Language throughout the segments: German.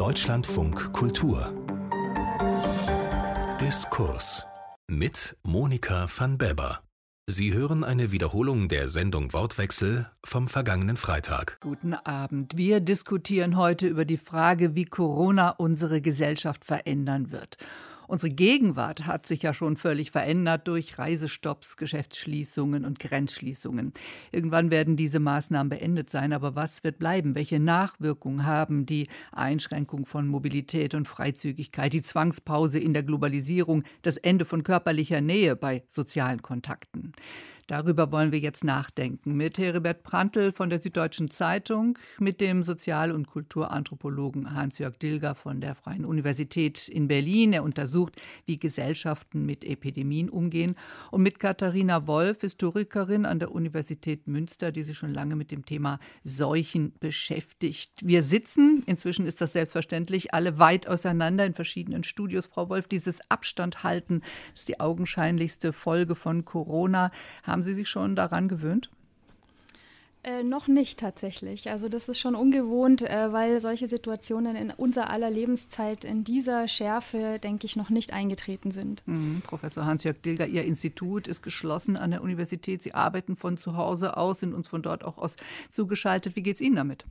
Deutschlandfunk Kultur Diskurs mit Monika van Beber. Sie hören eine Wiederholung der Sendung Wortwechsel vom vergangenen Freitag. Guten Abend. Wir diskutieren heute über die Frage, wie Corona unsere Gesellschaft verändern wird. Unsere Gegenwart hat sich ja schon völlig verändert durch Reisestopps, Geschäftsschließungen und Grenzschließungen. Irgendwann werden diese Maßnahmen beendet sein, aber was wird bleiben? Welche Nachwirkungen haben die Einschränkung von Mobilität und Freizügigkeit, die Zwangspause in der Globalisierung, das Ende von körperlicher Nähe bei sozialen Kontakten? Darüber wollen wir jetzt nachdenken mit Heribert Prantl von der Süddeutschen Zeitung, mit dem Sozial- und Kulturanthropologen Hans-Jörg Dilger von der Freien Universität in Berlin. Er untersucht, wie Gesellschaften mit Epidemien umgehen. Und mit Katharina Wolf, Historikerin an der Universität Münster, die sich schon lange mit dem Thema Seuchen beschäftigt. Wir sitzen, inzwischen ist das selbstverständlich, alle weit auseinander in verschiedenen Studios. Frau Wolf, dieses Abstand halten ist die augenscheinlichste Folge von Corona. Haben haben Sie sich schon daran gewöhnt? Äh, noch nicht tatsächlich. Also das ist schon ungewohnt, äh, weil solche Situationen in unser aller Lebenszeit in dieser Schärfe, denke ich, noch nicht eingetreten sind. Mhm. Professor Hans-Jörg Dilger, Ihr Institut ist geschlossen an der Universität. Sie arbeiten von zu Hause aus, sind uns von dort auch aus zugeschaltet. Wie geht es Ihnen damit?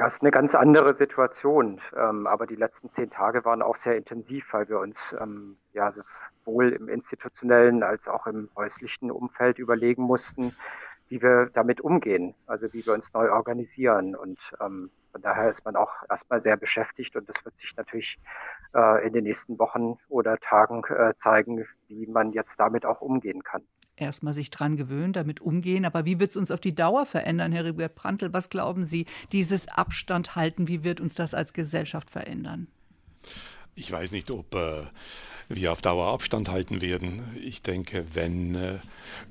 Ja, ist eine ganz andere Situation. Ähm, aber die letzten zehn Tage waren auch sehr intensiv, weil wir uns ähm, ja sowohl im institutionellen als auch im häuslichen Umfeld überlegen mussten, wie wir damit umgehen, also wie wir uns neu organisieren. Und ähm, von daher ist man auch erstmal sehr beschäftigt und das wird sich natürlich äh, in den nächsten Wochen oder Tagen äh, zeigen, wie man jetzt damit auch umgehen kann erstmal sich dran gewöhnen, damit umgehen. Aber wie wird es uns auf die Dauer verändern, Herr Rigobert Prantl? Was glauben Sie, dieses Abstand halten, wie wird uns das als Gesellschaft verändern? Ich weiß nicht, ob äh, wir auf Dauer Abstand halten werden. Ich denke, wenn äh,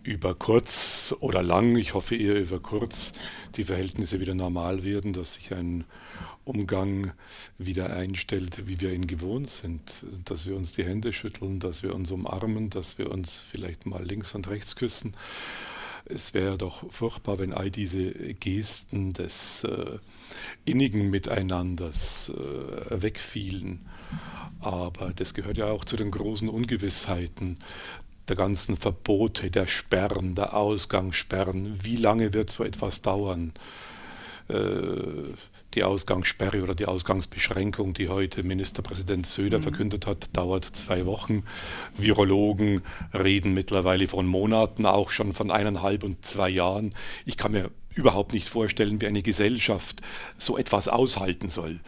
über kurz oder lang, ich hoffe eher über kurz, die Verhältnisse wieder normal werden, dass sich ein Umgang wieder einstellt, wie wir ihn gewohnt sind. Dass wir uns die Hände schütteln, dass wir uns umarmen, dass wir uns vielleicht mal links und rechts küssen. Es wäre doch furchtbar, wenn all diese Gesten des äh, innigen Miteinanders äh, wegfielen. Aber das gehört ja auch zu den großen Ungewissheiten der ganzen Verbote, der Sperren, der Ausgangssperren. Wie lange wird so etwas dauern? Äh, die Ausgangssperre oder die Ausgangsbeschränkung, die heute Ministerpräsident Söder mhm. verkündet hat, dauert zwei Wochen. Virologen reden mittlerweile von Monaten, auch schon von eineinhalb und zwei Jahren. Ich kann mir überhaupt nicht vorstellen, wie eine Gesellschaft so etwas aushalten soll.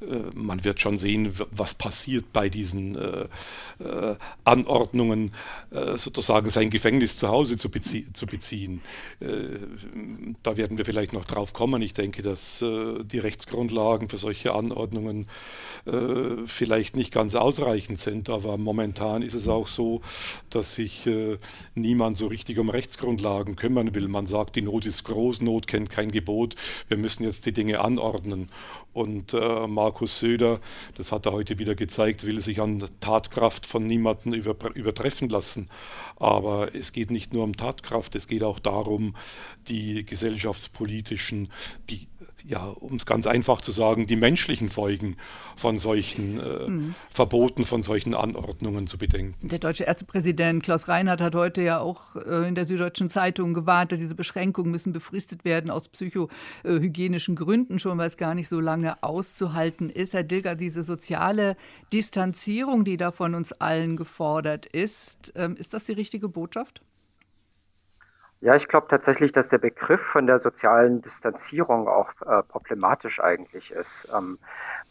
Äh, man wird schon sehen, was passiert bei diesen äh, äh, Anordnungen, sozusagen sein Gefängnis zu Hause zu, bezie zu beziehen. da werden wir vielleicht noch drauf kommen. Ich denke, dass die Rechtsgrundlagen für solche Anordnungen vielleicht nicht ganz ausreichend sind, aber momentan ist es auch so, dass sich niemand so richtig um Rechtsgrundlagen kümmern will. Man sagt, die Not ist groß, Not kennt kein Gebot, wir müssen jetzt die Dinge anordnen. Und äh, Markus Söder, das hat er heute wieder gezeigt, will sich an Tatkraft von niemandem über, übertreffen lassen. Aber es geht nicht nur um Tatkraft, es geht auch darum, die gesellschaftspolitischen, die ja, um es ganz einfach zu sagen, die menschlichen Folgen von solchen äh, mhm. Verboten, von solchen Anordnungen zu bedenken. Der deutsche Ärztepräsident Klaus Reinhardt hat heute ja auch äh, in der Süddeutschen Zeitung gewarnt, diese Beschränkungen müssen befristet werden aus psychohygienischen Gründen schon, weil es gar nicht so lange auszuhalten ist. Herr Dilger, diese soziale Distanzierung, die da von uns allen gefordert ist, ähm, ist das die richtige Botschaft? Ja, ich glaube tatsächlich, dass der Begriff von der sozialen Distanzierung auch äh, problematisch eigentlich ist, ähm,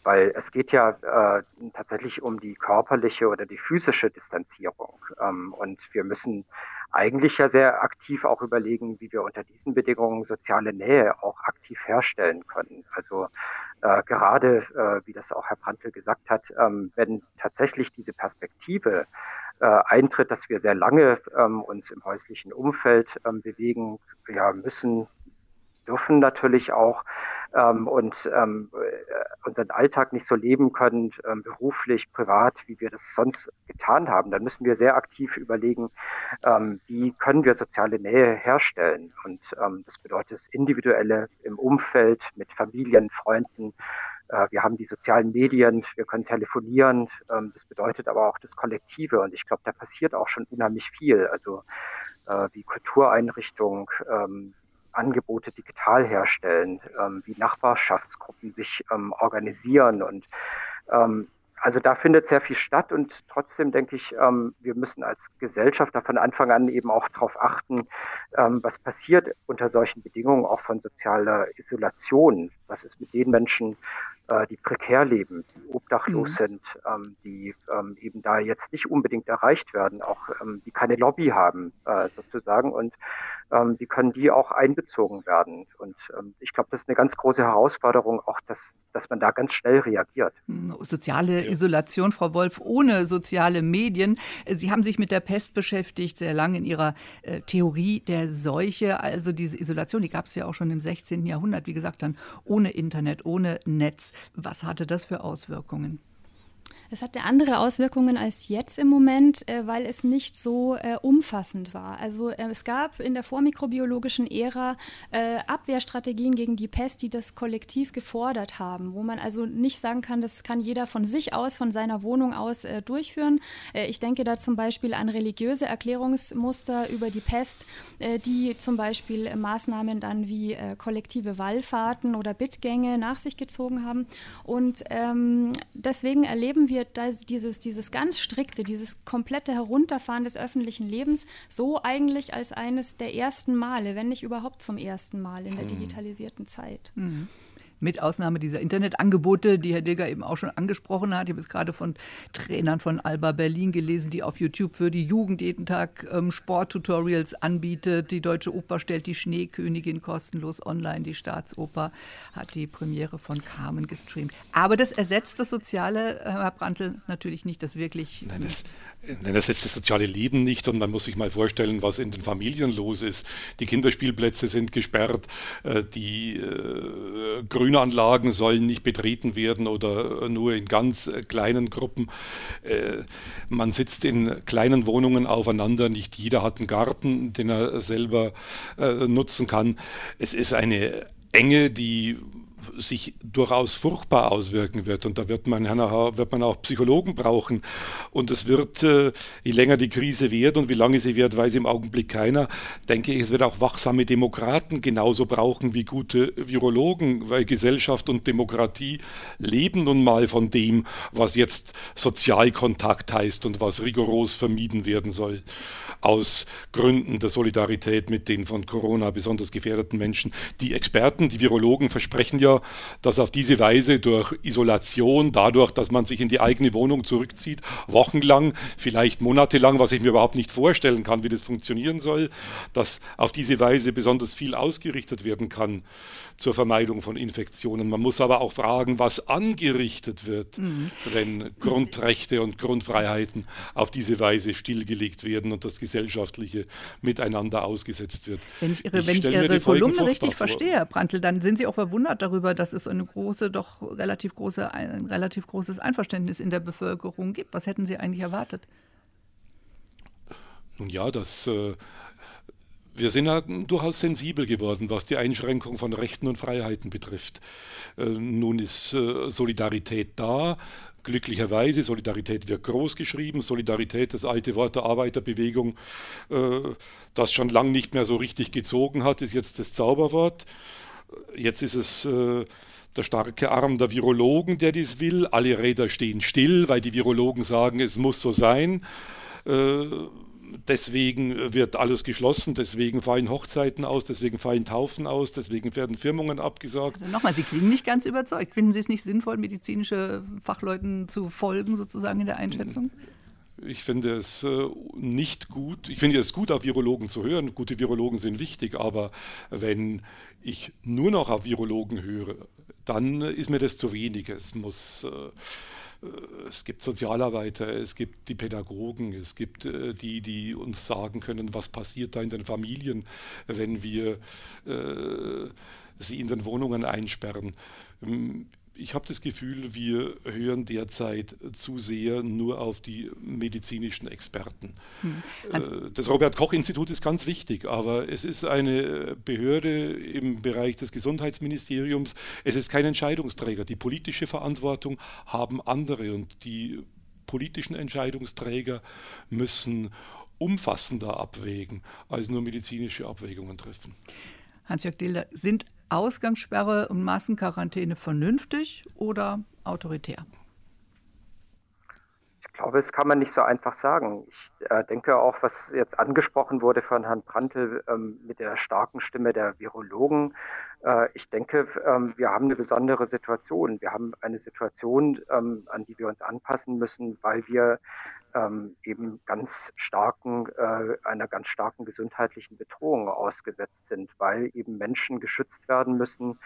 weil es geht ja äh, tatsächlich um die körperliche oder die physische Distanzierung. Ähm, und wir müssen eigentlich ja sehr aktiv auch überlegen, wie wir unter diesen Bedingungen soziale Nähe auch aktiv herstellen können. Also äh, gerade, äh, wie das auch Herr Brandl gesagt hat, ähm, wenn tatsächlich diese Perspektive äh, eintritt, dass wir sehr lange ähm, uns im häuslichen Umfeld ähm, bewegen ja, müssen, dürfen natürlich auch. Ähm, und ähm, unseren Alltag nicht so leben können, ähm, beruflich, privat, wie wir das sonst getan haben, dann müssen wir sehr aktiv überlegen, ähm, wie können wir soziale Nähe herstellen. Und ähm, das bedeutet das Individuelle im Umfeld mit Familien, Freunden, äh, wir haben die sozialen Medien, wir können telefonieren. Ähm, das bedeutet aber auch das Kollektive. Und ich glaube, da passiert auch schon unheimlich viel. Also äh, wie Kultureinrichtungen, ähm, Angebote digital herstellen, ähm, wie Nachbarschaftsgruppen sich organisieren und also da findet sehr viel statt und trotzdem denke ich, ähm, wir müssen als Gesellschaft von Anfang an eben auch darauf achten, ähm, was passiert unter solchen Bedingungen auch von sozialer Isolation. Was ist mit den Menschen, äh, die prekär leben, die obdachlos mhm. sind, ähm, die ähm, eben da jetzt nicht unbedingt erreicht werden, auch ähm, die keine Lobby haben äh, sozusagen und ähm, wie können die auch einbezogen werden? Und ähm, ich glaube, das ist eine ganz große Herausforderung, auch dass, dass man da ganz schnell reagiert. Hm, soziale ja. Isolation, Frau Wolf, ohne soziale Medien. Sie haben sich mit der Pest beschäftigt, sehr lange in Ihrer äh, Theorie der Seuche. Also diese Isolation, die gab es ja auch schon im 16. Jahrhundert, wie gesagt, dann ohne Internet, ohne Netz. Was hatte das für Auswirkungen? Es hatte andere Auswirkungen als jetzt im Moment, äh, weil es nicht so äh, umfassend war. Also äh, es gab in der vormikrobiologischen Ära äh, Abwehrstrategien gegen die Pest, die das kollektiv gefordert haben, wo man also nicht sagen kann, das kann jeder von sich aus, von seiner Wohnung aus äh, durchführen. Äh, ich denke da zum Beispiel an religiöse Erklärungsmuster über die Pest, die zum Beispiel Maßnahmen dann wie kollektive Wallfahrten oder Bittgänge nach sich gezogen haben. Und ähm, deswegen erleben wir wir dieses, dieses ganz strikte, dieses komplette Herunterfahren des öffentlichen Lebens so eigentlich als eines der ersten Male, wenn nicht überhaupt zum ersten Mal in der hm. digitalisierten Zeit. Mhm mit Ausnahme dieser Internetangebote, die Herr Dilger eben auch schon angesprochen hat. Ich habe jetzt gerade von Trainern von Alba Berlin gelesen, die auf YouTube für die Jugend jeden Tag ähm, Sporttutorials anbietet. Die Deutsche Oper stellt die Schneekönigin kostenlos online. Die Staatsoper hat die Premiere von Carmen gestreamt. Aber das ersetzt das Soziale, äh, Herr Brandl, natürlich nicht, das wirklich. Nein, das, nein, das ersetzt das soziale Leben nicht. Und man muss sich mal vorstellen, was in den Familien los ist. Die Kinderspielplätze sind gesperrt, äh, die äh, Grünanlagen sollen nicht betreten werden oder nur in ganz äh, kleinen Gruppen. Äh, man sitzt in kleinen Wohnungen aufeinander, nicht jeder hat einen Garten, den er selber äh, nutzen kann. Es ist eine Enge, die sich durchaus furchtbar auswirken wird. Und da wird man, wird man auch Psychologen brauchen. Und es wird, äh, je länger die Krise wird und wie lange sie wird, weiß im Augenblick keiner, denke ich, es wird auch wachsame Demokraten genauso brauchen wie gute Virologen, weil Gesellschaft und Demokratie leben nun mal von dem, was jetzt Sozialkontakt heißt und was rigoros vermieden werden soll aus Gründen der Solidarität mit den von Corona besonders gefährdeten Menschen. Die Experten, die Virologen versprechen ja, dass auf diese Weise durch Isolation, dadurch, dass man sich in die eigene Wohnung zurückzieht, wochenlang, vielleicht monatelang, was ich mir überhaupt nicht vorstellen kann, wie das funktionieren soll, dass auf diese Weise besonders viel ausgerichtet werden kann zur Vermeidung von Infektionen. Man muss aber auch fragen, was angerichtet wird, mhm. wenn Grundrechte und Grundfreiheiten auf diese Weise stillgelegt werden und das gesellschaftliche Miteinander ausgesetzt wird. Wenn ich Ihre, ich wenn ich Ihre Kolumne richtig verstehe, Herr Brandl, dann sind Sie auch verwundert darüber, dass es eine große, doch relativ große, ein relativ großes Einverständnis in der Bevölkerung gibt. Was hätten Sie eigentlich erwartet? Nun ja, das äh, wir sind ja durchaus sensibel geworden, was die Einschränkung von Rechten und Freiheiten betrifft. Äh, nun ist äh, Solidarität da. Glücklicherweise, Solidarität wird groß geschrieben. Solidarität, das alte Wort der Arbeiterbewegung, äh, das schon lange nicht mehr so richtig gezogen hat, ist jetzt das Zauberwort. Jetzt ist es der starke Arm der Virologen, der dies will. Alle Räder stehen still, weil die Virologen sagen, es muss so sein deswegen wird alles geschlossen, deswegen fallen Hochzeiten aus, deswegen fallen Taufen aus, deswegen werden Firmungen abgesagt. Also nochmal, Sie klingen nicht ganz überzeugt. Finden Sie es nicht sinnvoll, medizinische Fachleuten zu folgen, sozusagen in der Einschätzung? Ich finde es äh, nicht gut. Ich finde es gut, auf Virologen zu hören. Gute Virologen sind wichtig, aber wenn ich nur noch auf Virologen höre, dann ist mir das zu wenig. Es muss. Äh, es gibt Sozialarbeiter, es gibt die Pädagogen, es gibt äh, die, die uns sagen können, was passiert da in den Familien, wenn wir äh, sie in den Wohnungen einsperren. Ich habe das Gefühl, wir hören derzeit zu sehr nur auf die medizinischen Experten. Hm. Äh, das Robert Koch Institut ist ganz wichtig, aber es ist eine Behörde im Bereich des Gesundheitsministeriums. Es ist kein Entscheidungsträger. Die politische Verantwortung haben andere und die politischen Entscheidungsträger müssen umfassender abwägen als nur medizinische Abwägungen treffen. Hans-Jörg Diller, sind Ausgangssperre und Massenquarantäne vernünftig oder autoritär? Ich glaube, das kann man nicht so einfach sagen. Ich äh, denke auch, was jetzt angesprochen wurde von Herrn Prantl ähm, mit der starken Stimme der Virologen. Äh, ich denke, ähm, wir haben eine besondere Situation. Wir haben eine Situation, ähm, an die wir uns anpassen müssen, weil wir ähm, eben ganz starken, äh, einer ganz starken gesundheitlichen Bedrohung ausgesetzt sind, weil eben Menschen geschützt werden müssen,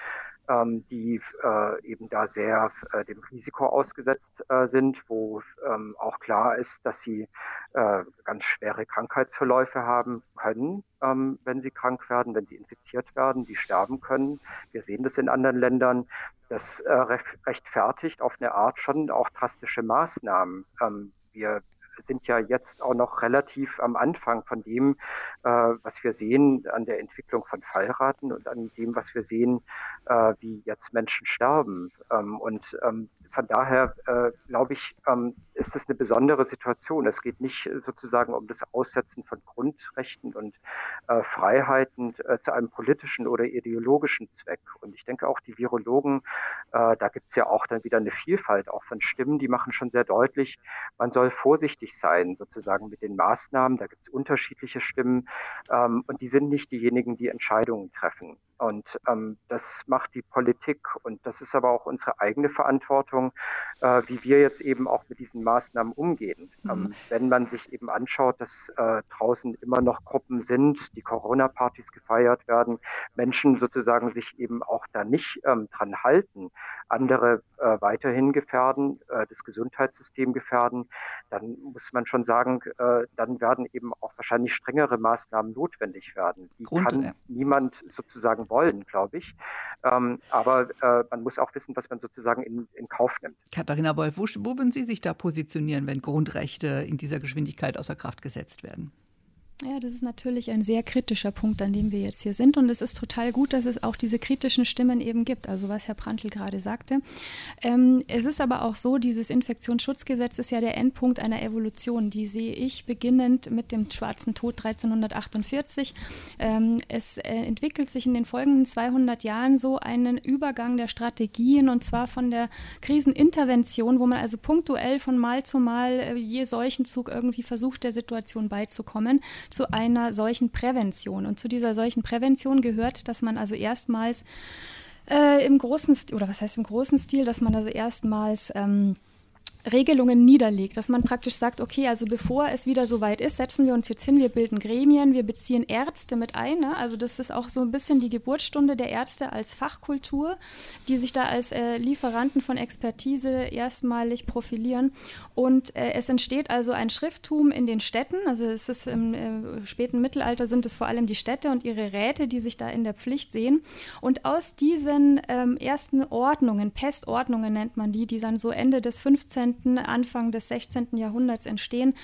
ähm, die äh, eben da sehr äh, dem Risiko ausgesetzt äh, sind, wo ähm, auch klar ist, dass sie äh, ganz schwere Krankheitsverläufe haben können, ähm, wenn sie krank werden, wenn sie infiziert werden, die sterben können. Wir sehen das in anderen Ländern. Das äh, rechtfertigt auf eine Art schon auch drastische Maßnahmen. Ähm, wir sind ja jetzt auch noch relativ am Anfang von dem, äh, was wir sehen an der Entwicklung von Fallraten und an dem, was wir sehen, äh, wie jetzt Menschen sterben. Ähm, und ähm, von daher äh, glaube ich, ähm, ist es eine besondere Situation. Es geht nicht sozusagen um das Aussetzen von Grundrechten und äh, Freiheiten äh, zu einem politischen oder ideologischen Zweck. Und ich denke auch die Virologen, äh, da gibt es ja auch dann wieder eine Vielfalt auch von Stimmen, die machen schon sehr deutlich, man soll vorsichtig sein sozusagen mit den Maßnahmen. Da gibt es unterschiedliche Stimmen ähm, und die sind nicht diejenigen, die Entscheidungen treffen. Und ähm, das macht die Politik und das ist aber auch unsere eigene Verantwortung, äh, wie wir jetzt eben auch mit diesen Maßnahmen umgehen. Mhm. Ähm, wenn man sich eben anschaut, dass äh, draußen immer noch Gruppen sind, die Corona-Partys gefeiert werden, Menschen sozusagen sich eben auch da nicht ähm, dran halten, andere äh, weiterhin gefährden, äh, das Gesundheitssystem gefährden, dann muss man schon sagen, äh, dann werden eben auch wahrscheinlich strengere Maßnahmen notwendig werden. Die Grund, kann niemand sozusagen wollen, glaube ich. Ähm, aber äh, man muss auch wissen, was man sozusagen in, in Kauf nimmt. Katharina Wolf, wo, wo würden Sie sich da positionieren, wenn Grundrechte in dieser Geschwindigkeit außer Kraft gesetzt werden? Ja, das ist natürlich ein sehr kritischer Punkt, an dem wir jetzt hier sind. Und es ist total gut, dass es auch diese kritischen Stimmen eben gibt, also was Herr Prantl gerade sagte. Ähm, es ist aber auch so, dieses Infektionsschutzgesetz ist ja der Endpunkt einer Evolution. Die sehe ich beginnend mit dem Schwarzen Tod 1348. Ähm, es äh, entwickelt sich in den folgenden 200 Jahren so einen Übergang der Strategien und zwar von der Krisenintervention, wo man also punktuell von Mal zu Mal äh, je Seuchenzug irgendwie versucht, der Situation beizukommen zu einer solchen Prävention. Und zu dieser solchen Prävention gehört, dass man also erstmals äh, im großen Stil, oder was heißt im großen Stil, dass man also erstmals ähm, Regelungen niederlegt, dass man praktisch sagt, okay, also bevor es wieder so weit ist, setzen wir uns jetzt hin, wir bilden Gremien, wir beziehen Ärzte mit ein. Ne? Also das ist auch so ein bisschen die Geburtsstunde der Ärzte als Fachkultur, die sich da als äh, Lieferanten von Expertise erstmalig profilieren. Und äh, es entsteht also ein Schrifttum in den Städten. Also es ist im äh, späten Mittelalter sind es vor allem die Städte und ihre Räte, die sich da in der Pflicht sehen. Und aus diesen ähm, ersten Ordnungen, Pestordnungen nennt man die, die dann so Ende des 15 Anfang des 16. Jahrhunderts entstehen,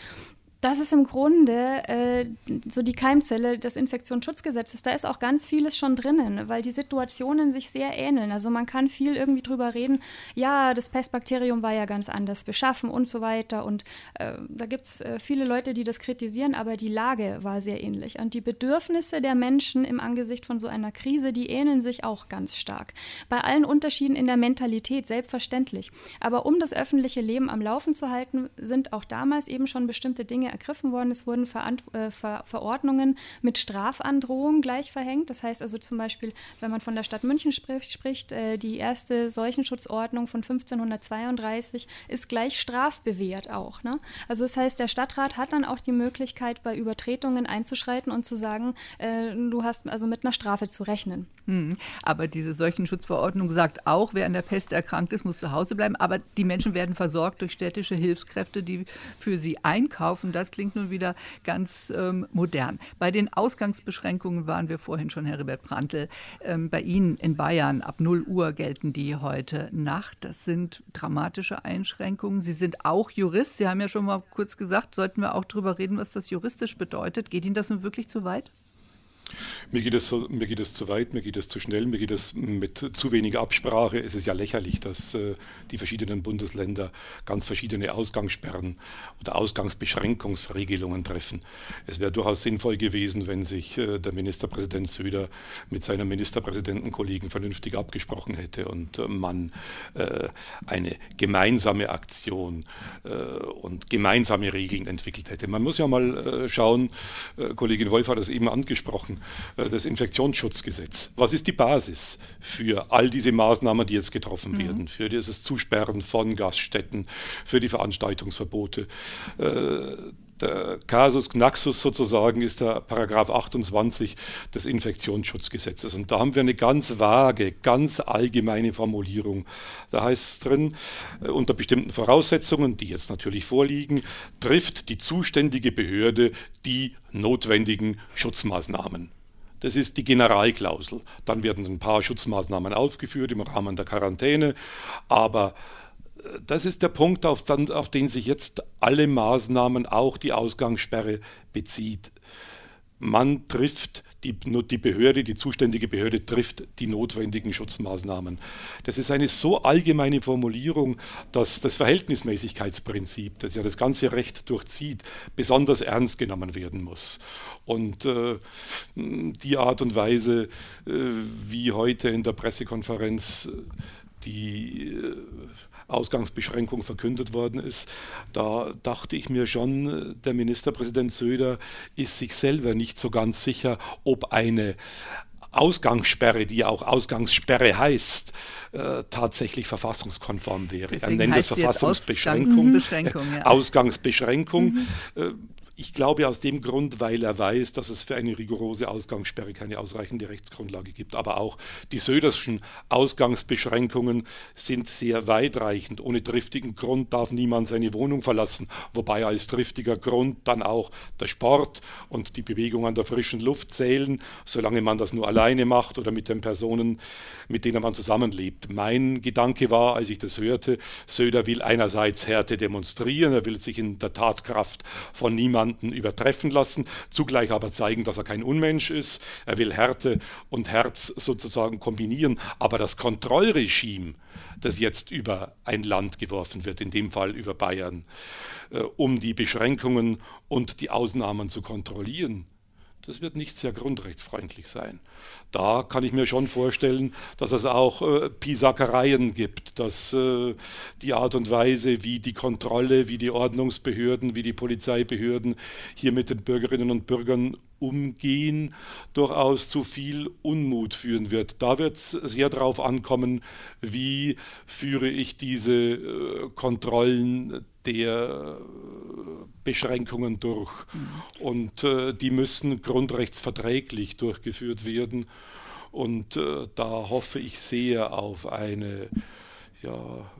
das ist im Grunde äh, so die Keimzelle des Infektionsschutzgesetzes. Da ist auch ganz vieles schon drinnen, weil die Situationen sich sehr ähneln. Also man kann viel irgendwie drüber reden, ja, das Pestbakterium war ja ganz anders beschaffen und so weiter. Und äh, da gibt es äh, viele Leute, die das kritisieren, aber die Lage war sehr ähnlich. Und die Bedürfnisse der Menschen im Angesicht von so einer Krise, die ähneln sich auch ganz stark. Bei allen Unterschieden in der Mentalität, selbstverständlich. Aber um das öffentliche Leben am Laufen zu halten, sind auch damals eben schon bestimmte Dinge Dinge ergriffen worden. Es wurden Verant äh, Ver Verordnungen mit Strafandrohung gleich verhängt. Das heißt also zum Beispiel, wenn man von der Stadt München spricht, spricht äh, die erste Seuchenschutzordnung von 1532 ist gleich strafbewehrt auch. Ne? Also das heißt, der Stadtrat hat dann auch die Möglichkeit, bei Übertretungen einzuschreiten und zu sagen, äh, du hast also mit einer Strafe zu rechnen. Hm. Aber diese Seuchenschutzverordnung sagt auch, wer an der Pest erkrankt ist, muss zu Hause bleiben. Aber die Menschen werden versorgt durch städtische Hilfskräfte, die für sie einkaufen das klingt nun wieder ganz ähm, modern. Bei den Ausgangsbeschränkungen waren wir vorhin schon, Herr Ribert Prantl. Ähm, bei Ihnen in Bayern ab 0 Uhr gelten die heute Nacht. Das sind dramatische Einschränkungen. Sie sind auch Jurist. Sie haben ja schon mal kurz gesagt, sollten wir auch darüber reden, was das juristisch bedeutet. Geht Ihnen das nun wirklich zu weit? Mir geht, es mir geht es zu weit, mir geht es zu schnell, mir geht es mit zu wenig Absprache. Es ist ja lächerlich, dass äh, die verschiedenen Bundesländer ganz verschiedene Ausgangssperren oder Ausgangsbeschränkungsregelungen treffen. Es wäre durchaus sinnvoll gewesen, wenn sich äh, der Ministerpräsident Söder mit seinem Ministerpräsidentenkollegen vernünftig abgesprochen hätte und äh, man eine gemeinsame Aktion und gemeinsame Regeln entwickelt hätte. Man muss ja mal schauen, Kollegin Wolf hat das eben angesprochen, äh, das Infektionsschutzgesetz. Was ist die Basis für all diese Maßnahmen, die jetzt getroffen mhm. werden? Für dieses Zusperren von Gaststätten, für die Veranstaltungsverbote? Der Casus Knaxus sozusagen ist der Paragraph 28 des Infektionsschutzgesetzes. Und da haben wir eine ganz vage, ganz allgemeine Formulierung. Da heißt es drin, äh, unter bestimmten Voraussetzungen, die jetzt natürlich vorliegen, trifft die zuständige Behörde die notwendigen Schutzmaßnahmen. Das ist die Generalklausel. Dann werden ein paar Schutzmaßnahmen aufgeführt im Rahmen der Quarantäne, aber das ist der Punkt, auf, dann, auf den sich jetzt alle Maßnahmen, auch die Ausgangssperre, bezieht. Man trifft die, die, Behörde, die zuständige Behörde trifft die notwendigen Schutzmaßnahmen. Das ist eine so allgemeine Formulierung, dass das Verhältnismäßigkeitsprinzip, das ja das ganze Recht durchzieht, besonders ernst genommen werden muss. Und äh, die Art und Weise, äh, wie heute in der Pressekonferenz äh, die äh, Ausgangsbeschränkung verkündet worden ist, da dachte ich mir schon, der Ministerpräsident Söder ist sich selber nicht so ganz sicher, ob eine Ausgangssperre, die ja auch Ausgangssperre heißt, äh, tatsächlich verfassungskonform wäre. Deswegen er nennt es Verfassungsbeschränkung. Ausgangsbeschränkung, ja. Ausgangsbeschränkung. Mhm. Ich glaube aus dem Grund, weil er weiß, dass es für eine rigorose Ausgangssperre keine ausreichende Rechtsgrundlage gibt. Aber auch die Söderschen Ausgangsbeschränkungen sind sehr weitreichend. Ohne triftigen Grund darf niemand seine Wohnung verlassen, wobei als triftiger Grund dann auch der Sport und die Bewegung an der frischen Luft zählen, solange man das nur alleine macht oder mit den Personen, mit denen man zusammenlebt. Mein Gedanke war, als ich das hörte, Söder will einerseits Härte demonstrieren, er will sich in der Tatkraft von niemandem genannten übertreffen lassen, zugleich aber zeigen, dass er kein Unmensch ist. Er will Härte und Herz sozusagen kombinieren. Aber das Kontrollregime, das jetzt über ein Land geworfen wird, in dem Fall über Bayern, äh, um die Beschränkungen und die Ausnahmen zu kontrollieren, das wird nicht sehr grundrechtsfreundlich sein. Da kann ich mir schon vorstellen, dass es auch äh, Pisackereien gibt, dass äh, die Art und Weise, wie die Kontrolle, wie die Ordnungsbehörden, wie die Polizeibehörden hier mit den Bürgerinnen und Bürgern umgehen, durchaus zu viel Unmut führen wird. Da wird es sehr darauf ankommen, wie führe ich diese äh, Kontrollen der Beschränkungen durch. Mhm. Und äh, die müssen grundrechtsverträglich durchgeführt werden. Und äh, da hoffe ich sehr auf eine ja,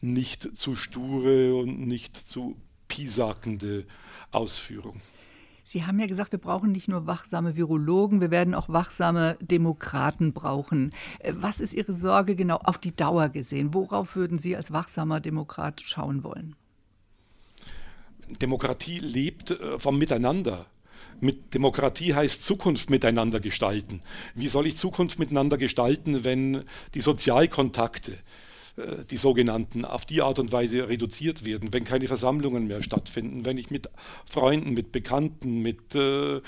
nicht zu sture und nicht zu piesakende Ausführung. Sie haben ja gesagt, wir brauchen nicht nur wachsame Virologen, wir werden auch wachsame Demokraten brauchen. Äh, was ist Ihre Sorge genau auf die Dauer gesehen? Worauf würden Sie als wachsamer Demokrat schauen wollen? Demokratie lebt äh, vom Miteinander. Mit Demokratie heißt Zukunft miteinander gestalten. Wie soll ich Zukunft miteinander gestalten, wenn die Sozialkontakte, die sogenannten, auf die Art und Weise reduziert werden, wenn keine Versammlungen mehr stattfinden, wenn ich mit Freunden, mit Bekannten, mit äh, äh,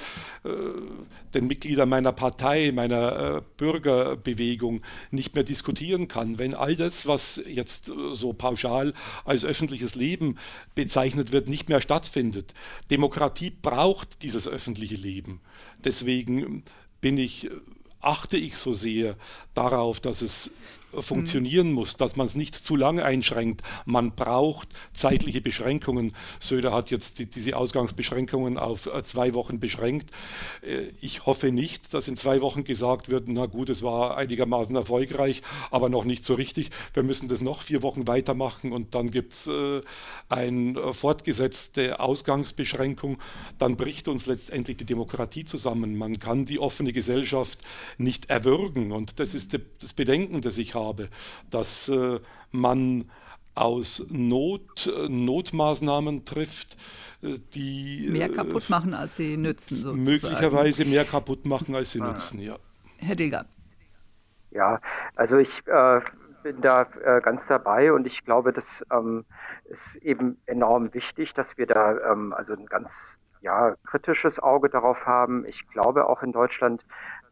den Mitgliedern meiner Partei, meiner äh, Bürgerbewegung nicht mehr diskutieren kann, wenn all das, was jetzt äh, so pauschal als öffentliches Leben bezeichnet wird, nicht mehr stattfindet. Demokratie braucht dieses öffentliche Leben. Deswegen bin ich achte ich so sehr darauf, dass es funktionieren mhm. muss, dass man es nicht zu lange einschränkt. Man braucht zeitliche Beschränkungen. Söder hat jetzt die, diese Ausgangsbeschränkungen auf äh, zwei Wochen beschränkt. Äh, ich hoffe nicht, dass in zwei Wochen gesagt wird, na gut, es war einigermaßen erfolgreich, aber noch nicht so richtig. Wir müssen das noch vier Wochen weitermachen und dann gibt es äh, eine fortgesetzte Ausgangsbeschränkung. Dann bricht uns letztendlich die Demokratie zusammen. Man kann die offene Gesellschaft nicht erwürgen und das ist das Bedenken, das ich habe, dass äh, man aus Not äh, Notmaßnahmen trifft, äh, die mehr kaputt machen, als sie nützen. Sozusagen. Möglicherweise mehr kaputt machen, als sie ah. nützen, ja. Herr Digger. Ja, also ich äh, bin da äh, ganz dabei und ich glaube, das ähm, ist eben enorm wichtig, dass wir da ähm, also ein ganz ja, kritisches Auge darauf haben. Ich glaube auch in Deutschland,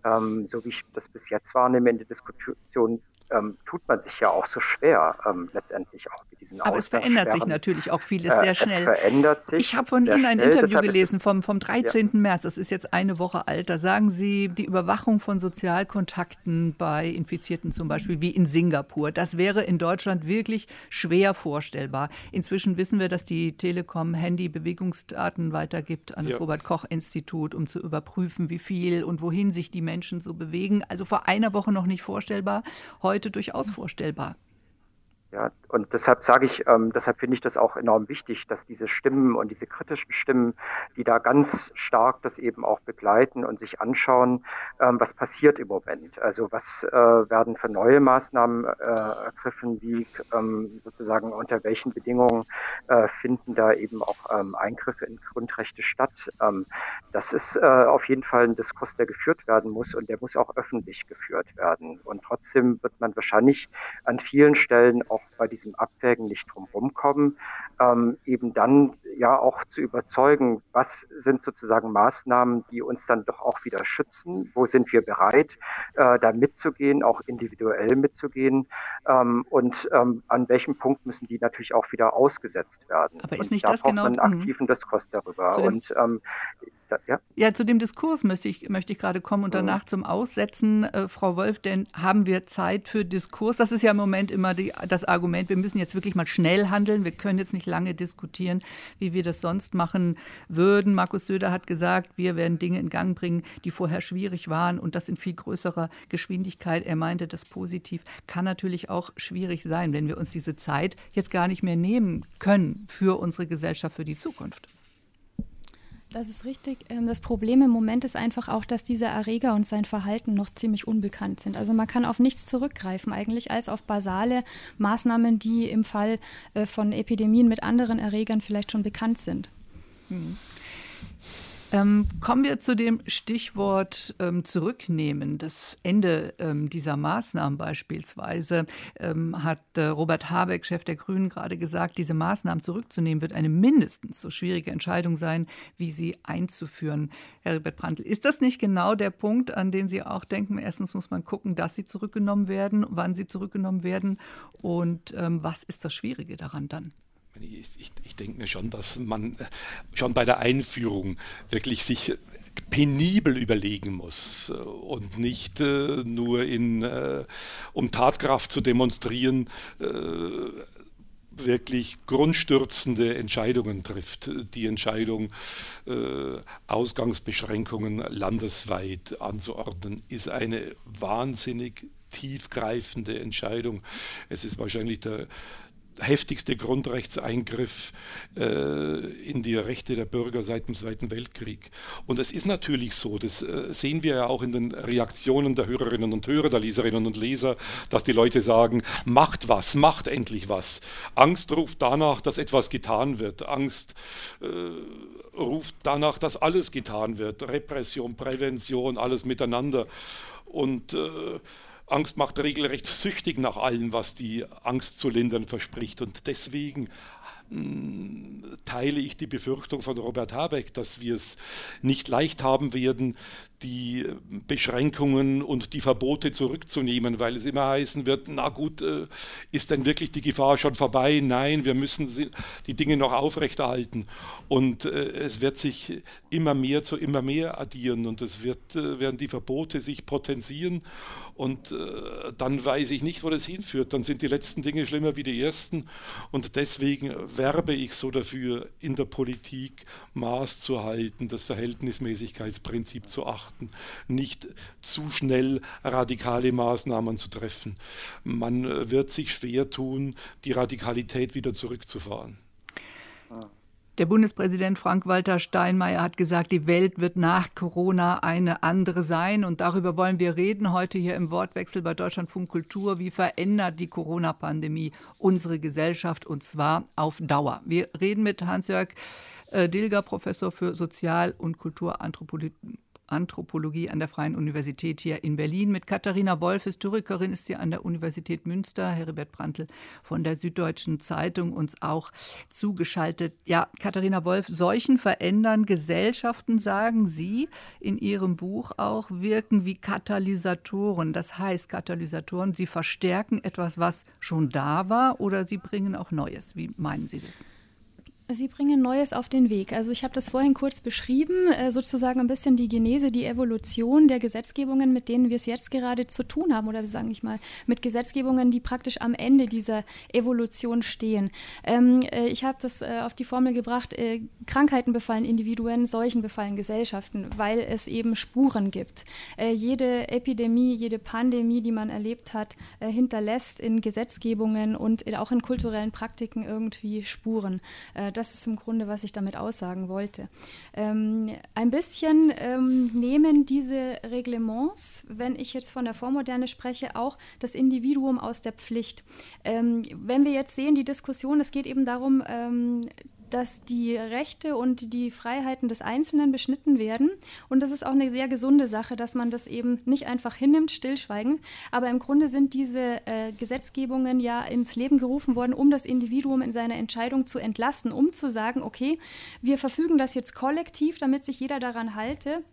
ähm, so wie ich das bis jetzt wahrnehme in der Diskussion, ähm, tut man sich ja auch so schwer, ähm, letztendlich auch mit diesen Aber es verändert sich natürlich auch vieles äh, sehr schnell. Es verändert sich. Ich habe von Ihnen ein schnell, Interview gelesen vom, vom 13. Ja. März, das ist jetzt eine Woche alt. Da sagen Sie, die Überwachung von Sozialkontakten bei Infizierten zum Beispiel, wie in Singapur, das wäre in Deutschland wirklich schwer vorstellbar. Inzwischen wissen wir, dass die Telekom Handy-Bewegungsdaten weitergibt an das ja. Robert-Koch-Institut, um zu überprüfen, wie viel und wohin sich die Menschen so bewegen. Also vor einer Woche noch nicht vorstellbar. Heute heute durchaus vorstellbar. Ja, und deshalb sage ich, ähm, deshalb finde ich das auch enorm wichtig, dass diese Stimmen und diese kritischen Stimmen, die da ganz stark das eben auch begleiten und sich anschauen, ähm, was passiert im Moment. Also was äh, werden für neue Maßnahmen äh, ergriffen, wie ähm, sozusagen unter welchen Bedingungen äh, finden da eben auch ähm, Eingriffe in Grundrechte statt. Ähm, das ist äh, auf jeden Fall ein Diskurs, der geführt werden muss und der muss auch öffentlich geführt werden. Und trotzdem wird man wahrscheinlich an vielen Stellen auch bei diesem Abwägen nicht drum rumkommen, ähm, eben dann ja auch zu überzeugen, was sind sozusagen Maßnahmen, die uns dann doch auch wieder schützen, wo sind wir bereit, äh, da mitzugehen, auch individuell mitzugehen ähm, und ähm, an welchem Punkt müssen die natürlich auch wieder ausgesetzt werden. Aber ist und nicht da das genau einen aktiven Diskurs darüber. Und ähm, ja? ja, zu dem Diskurs möchte ich, möchte ich gerade kommen und mhm. danach zum Aussetzen. Äh, Frau Wolf, denn haben wir Zeit für Diskurs? Das ist ja im Moment immer die, das Argument, wir müssen jetzt wirklich mal schnell handeln. Wir können jetzt nicht lange diskutieren, wie wir das sonst machen würden. Markus Söder hat gesagt, wir werden Dinge in Gang bringen, die vorher schwierig waren und das in viel größerer Geschwindigkeit. Er meinte das positiv. Kann natürlich auch schwierig sein, wenn wir uns diese Zeit jetzt gar nicht mehr nehmen können für unsere Gesellschaft, für die Zukunft. Das ist richtig. Ähm, das Problem im Moment ist einfach auch, dass dieser Erreger und sein Verhalten noch ziemlich unbekannt sind. Also man kann auf nichts zurückgreifen eigentlich als auf basale Maßnahmen, die im Fall äh, von Epidemien mit anderen Erregern vielleicht schon bekannt sind. Hm. Ähm, kommen wir zu dem Stichwort ähm, zurücknehmen. Das Ende ähm, dieser Maßnahmen beispielsweise ähm, hat äh, Robert Habeck, Chef der Grünen, gerade gesagt, diese Maßnahmen zurückzunehmen wird eine mindestens so schwierige Entscheidung sein, wie sie einzuführen. Herr Herbert Brandl, ist das nicht genau der Punkt, an den Sie auch denken? Erstens muss man gucken, dass sie zurückgenommen werden, wann sie zurückgenommen werden und ähm, was ist das Schwierige daran dann? Ich, ich, ich denke mir schon, dass man äh, schon bei der Einführung wirklich sich penibel überlegen muss äh, und nicht äh, nur in, äh, um Tatkraft zu demonstrieren, äh, wirklich grundstürzende Entscheidungen trifft. Die Entscheidung, äh, Ausgangsbeschränkungen landesweit anzuordnen, ist eine wahnsinnig tiefgreifende Entscheidung. Es ist wahrscheinlich der heftigste Grundrechtseingriff äh, in die Rechte der Bürger seit dem Zweiten Weltkrieg. Und es ist natürlich so, das äh, sehen wir ja auch in den Reaktionen der Hörerinnen und Hörer, der Leserinnen und Leser, dass die Leute sagen, macht was, macht endlich was. Angst ruft danach, dass etwas getan wird. Angst äh, ruft danach, dass alles getan wird. Repression, Prävention, alles miteinander. Und äh, Angst macht regelrecht süchtig nach allem, was die Angst zu lindern verspricht. Und deswegen hm, teile ich die Befürchtung von Robert Habeck, dass wir es nicht leicht haben werden, die Beschränkungen und die Verbote zurückzunehmen, weil es immer heißen wird, na gut, äh, ist denn wirklich die Gefahr schon vorbei? Nein, wir müssen die Dinge noch aufrechterhalten. Und äh, es wird sich immer mehr zu immer mehr addieren und es wird, äh, werden die Verbote sich potenzieren und dann weiß ich nicht, wo das hinführt. Dann sind die letzten Dinge schlimmer wie die ersten. Und deswegen werbe ich so dafür, in der Politik Maß zu halten, das Verhältnismäßigkeitsprinzip zu achten, nicht zu schnell radikale Maßnahmen zu treffen. Man äh, wird sich schwer tun, die Radikalität wieder zurückzufahren. Der Bundespräsident Frank-Walter Steinmeier hat gesagt, die Welt wird nach Corona eine andere sein. Und darüber wollen wir reden heute hier im Wortwechsel bei Deutschlandfunk Kultur. Wie verändert die Corona-Pandemie unsere Gesellschaft und zwar auf Dauer? Wir reden mit Hans-Jörg äh, Dilger, Professor für Sozial- und Kulturanthropologie Anthropologie an der Freien Universität hier in Berlin. Mit Katharina Wolf, Historikerin ist sie an der Universität Münster. Heribert Brandl von der Süddeutschen Zeitung uns auch zugeschaltet. Ja, Katharina Wolf, Seuchen verändern Gesellschaften, sagen Sie in Ihrem Buch auch, wirken wie Katalysatoren. Das heißt, Katalysatoren, sie verstärken etwas, was schon da war oder sie bringen auch Neues. Wie meinen Sie das? Sie bringen Neues auf den Weg. Also ich habe das vorhin kurz beschrieben, äh, sozusagen ein bisschen die Genese, die Evolution der Gesetzgebungen, mit denen wir es jetzt gerade zu tun haben, oder sagen ich mal, mit Gesetzgebungen, die praktisch am Ende dieser Evolution stehen. Ähm, äh, ich habe das äh, auf die Formel gebracht, Krankheiten befallen Individuen, Seuchen befallen Gesellschaften, weil es eben Spuren gibt. Jede Epidemie, jede Pandemie, die man erlebt hat, hinterlässt in Gesetzgebungen und auch in kulturellen Praktiken irgendwie Spuren das ist im Grunde, was ich damit aussagen wollte. Ähm, ein bisschen ähm, nehmen diese Reglements, wenn ich jetzt von der Vormoderne spreche, auch das Individuum aus der Pflicht. Ähm, wenn wir jetzt sehen, die Diskussion, es geht eben darum, ähm, dass die Rechte und die Freiheiten des Einzelnen beschnitten werden. Und das ist auch eine sehr gesunde Sache, dass man das eben nicht einfach hinnimmt, stillschweigen. Aber im Grunde sind diese äh, Gesetzgebungen ja ins Leben gerufen worden, um das Individuum in seiner Entscheidung zu entlasten, um zu sagen, okay, wir verfügen das jetzt kollektiv, damit sich jeder daran halte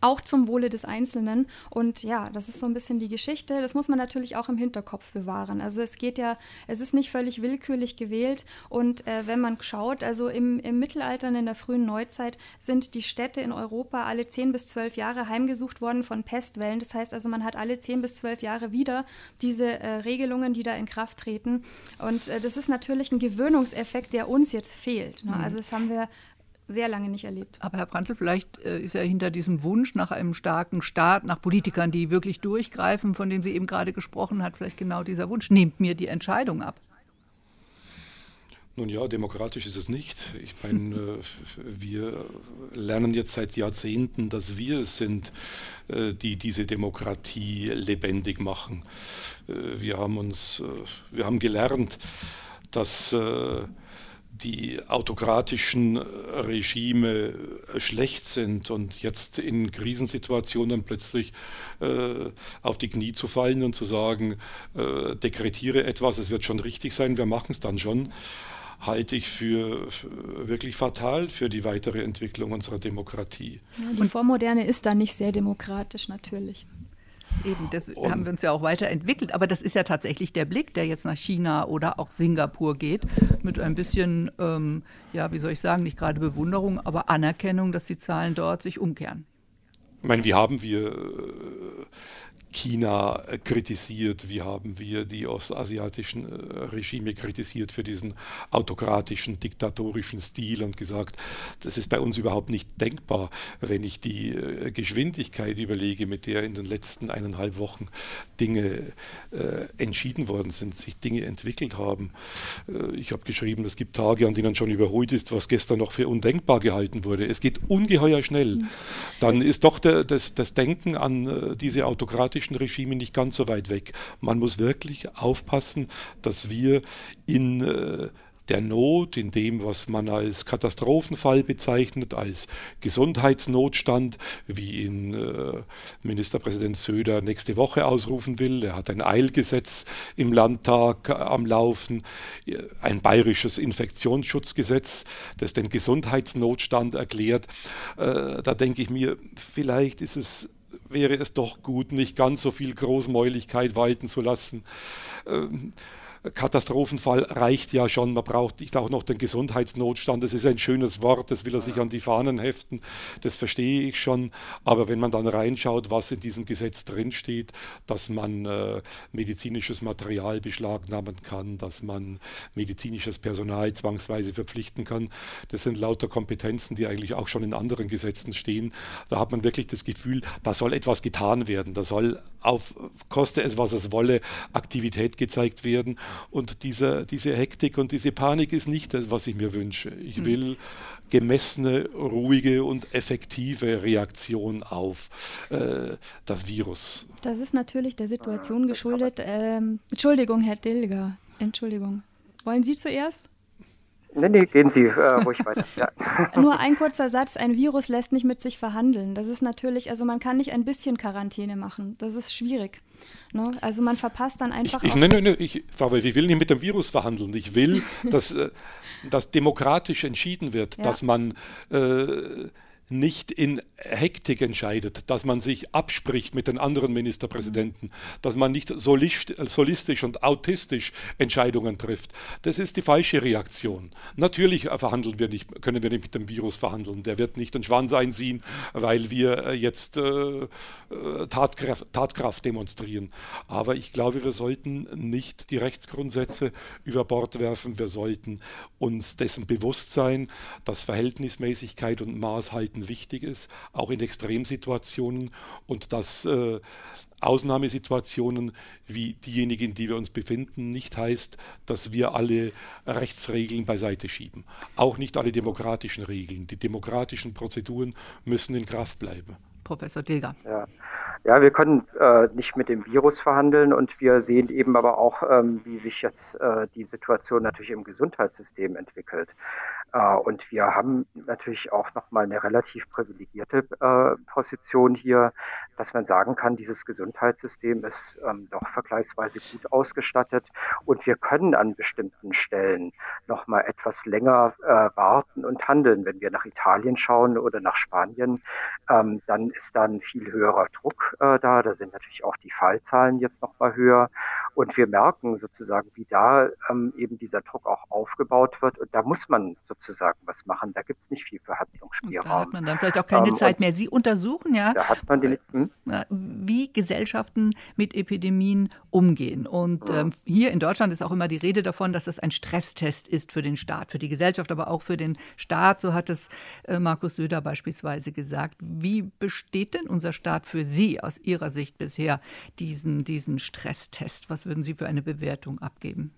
auch zum Wohle des Einzelnen. Und ja, das ist so ein bisschen die Geschichte. Das muss man natürlich auch im Hinterkopf bewahren. Also es geht ja, es ist nicht völlig willkürlich gewählt. Und äh, wenn man schaut, also im, im Mittelalter und in der frühen Neuzeit sind die Städte in Europa alle zehn bis zwölf Jahre heimgesucht worden von Pestwellen. Das heißt also, man hat alle zehn bis zwölf Jahre wieder diese äh, Regelungen, die da in Kraft treten. Und äh, das ist natürlich ein Gewöhnungseffekt, der uns jetzt fehlt. Ne? Mhm. Also das haben wir sehr lange nicht erlebt. Aber Herr Brandl, vielleicht äh, ist ja hinter diesem Wunsch nach einem starken Staat, nach Politikern, die wirklich durchgreifen, von dem sie eben gerade gesprochen hat, vielleicht genau dieser Wunsch, nehmt mir die Entscheidung ab. Nun ja, demokratisch ist es nicht. Ich meine, äh, wir lernen jetzt seit Jahrzehnten, dass wir es sind, äh, die diese Demokratie lebendig machen. Wir haben uns, wir haben gelernt, dass die autokratischen Regime schlecht sind und jetzt in Krisensituationen plötzlich äh, auf die Knie zu fallen und zu sagen, äh, dekretiere etwas, es wird schon richtig sein, wir machen es dann schon, halte ich für, für wirklich fatal für die weitere Entwicklung unserer Demokratie. Ja, die Vormoderne ist da nicht sehr demokratisch natürlich. Eben, das und haben wir uns ja auch weiterentwickelt. Aber das ist ja tatsächlich der Blick, der jetzt nach China oder auch Singapur geht, mit ein bisschen, ähm, ja, wie soll ich sagen, nicht gerade Bewunderung, aber Anerkennung, dass die Zahlen dort sich umkehren. Ich meine, wie haben wir äh, China kritisiert, wie haben wir die ostasiatischen äh, Regime kritisiert für diesen autokratischen, diktatorischen Stil und gesagt, das ist bei uns überhaupt nicht denkbar, wenn ich die äh, Geschwindigkeit überlege, mit der in den letzten eineinhalb Wochen Dinge äh, entschieden worden sind, sich Dinge entwickelt haben. Äh, ich habe geschrieben, es gibt Tage, an denen schon überholt ist, was gestern noch für undenkbar gehalten wurde. Es geht ungeheuer schnell. Mhm. Dann ist doch der, das, das Denken an diese autokratischen demokratischen Regime nicht ganz so weit weg. Man muss wirklich aufpassen, dass wir in äh, der Not, in dem, was man als Katastrophenfall bezeichnet, als Gesundheitsnotstand, wie ihn äh, Ministerpräsident Söder nächste Woche ausrufen will. Er hat ein Eilgesetz im Landtag äh, am Laufen, ein bayerisches Infektionsschutzgesetz, das den Gesundheitsnotstand erklärt. Da denke ich mir, vielleicht ist es wäre es doch gut, nicht ganz so viel Großmäuligkeit walten zu lassen. Ähm, Katastrophenfall reicht ja schon. Man braucht nicht auch noch den Gesundheitsnotstand. Das ist ein schönes Wort, das will er sich an die Fahnen heften. Das verstehe ich schon. Aber wenn man dann reinschaut, was in diesem Gesetz drinsteht, dass man äh, medizinisches Material beschlagnahmen kann, dass man medizinisches Personal zwangsweise verpflichten kann, das sind lauter Kompetenzen, die eigentlich auch schon in anderen Gesetzen stehen. Da hat man wirklich das Gefühl, da soll etwas getan werden. Da soll auf, koste es, was es wolle, Aktivität gezeigt werden. Und diese, diese Hektik und diese Panik ist nicht das, was ich mir wünsche. Ich hm. will gemessene, ruhige und effektive Reaktion auf äh, das Virus. Das ist natürlich der Situation geschuldet. Ähm, Entschuldigung, Herr Dilger. Entschuldigung. Wollen Sie zuerst? Nee, nee, gehen Sie äh, ruhig weiter. Ja. Nur ein kurzer Satz, ein Virus lässt nicht mit sich verhandeln. Das ist natürlich, also man kann nicht ein bisschen Quarantäne machen. Das ist schwierig. Ne? Also man verpasst dann einfach. Ich, ich, nein, nein, nein, ich, ich will nicht mit dem Virus verhandeln. Ich will, dass, äh, dass demokratisch entschieden wird, ja. dass man äh, nicht in Hektik entscheidet, dass man sich abspricht mit den anderen Ministerpräsidenten, dass man nicht solistisch und autistisch Entscheidungen trifft. Das ist die falsche Reaktion. Natürlich verhandeln wir nicht, können wir nicht mit dem Virus verhandeln. Der wird nicht den Schwanz einziehen, weil wir äh, jetzt äh, äh, Tatkraft, Tatkraft demonstrieren. Aber ich glaube, wir sollten nicht die Rechtsgrundsätze über Bord werfen. Wir sollten uns dessen bewusst sein, dass Verhältnismäßigkeit und Maß halten wichtig ist, auch in Extremsituationen und dass äh, Ausnahmesituationen wie diejenigen, in die wir uns befinden, nicht heißt, dass wir alle Rechtsregeln beiseite schieben. Auch nicht alle demokratischen Regeln. Die demokratischen Prozeduren müssen in Kraft bleiben. Professor Dilger. Ja. Ja, wir können äh, nicht mit dem Virus verhandeln und wir sehen eben aber auch, ähm, wie sich jetzt äh, die Situation natürlich im Gesundheitssystem entwickelt. Äh, und wir haben natürlich auch nochmal eine relativ privilegierte äh, Position hier, dass man sagen kann, dieses Gesundheitssystem ist ähm, doch vergleichsweise gut ausgestattet und wir können an bestimmten Stellen nochmal etwas länger äh, warten und handeln. Wenn wir nach Italien schauen oder nach Spanien, ähm, dann ist da ein viel höherer Druck da. Da sind natürlich auch die Fallzahlen jetzt noch mal höher. Und wir merken sozusagen, wie da ähm, eben dieser Druck auch aufgebaut wird. Und da muss man sozusagen was machen. Da gibt es nicht viel Verhandlungsspielraum. da hat man dann vielleicht auch keine ähm, Zeit mehr. Sie untersuchen ja, man den, hm? wie Gesellschaften mit Epidemien umgehen. Und ähm, hier in Deutschland ist auch immer die Rede davon, dass es ein Stresstest ist für den Staat, für die Gesellschaft, aber auch für den Staat. So hat es äh, Markus Söder beispielsweise gesagt. Wie besteht denn unser Staat für Sie aus Ihrer Sicht bisher diesen, diesen Stresstest? Was würden Sie für eine Bewertung abgeben?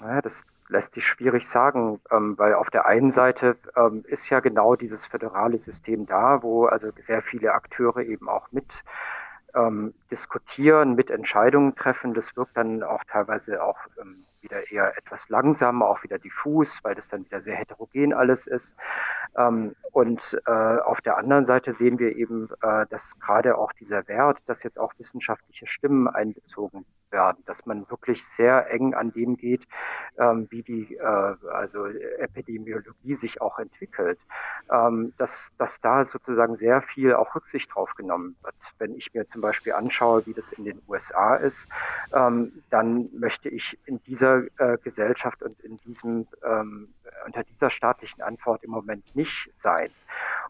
Naja, das lässt sich schwierig sagen, ähm, weil auf der einen Seite ähm, ist ja genau dieses föderale System da, wo also sehr viele Akteure eben auch mit ähm, diskutieren, mit Entscheidungen treffen. Das wirkt dann auch teilweise auch ähm, wieder eher etwas langsamer, auch wieder diffus, weil das dann wieder sehr heterogen alles ist. Ähm, und äh, auf der anderen Seite sehen wir eben, äh, dass gerade auch dieser Wert, dass jetzt auch wissenschaftliche Stimmen einbezogen werden, dass man wirklich sehr eng an dem geht, ähm, wie die äh, also Epidemiologie sich auch entwickelt, ähm, dass, dass da sozusagen sehr viel auch Rücksicht drauf genommen wird. Wenn ich mir zum Beispiel anschaue, wie das in den USA ist, ähm, dann möchte ich in dieser äh, Gesellschaft und in diesem ähm, unter dieser staatlichen Antwort im Moment nicht sein.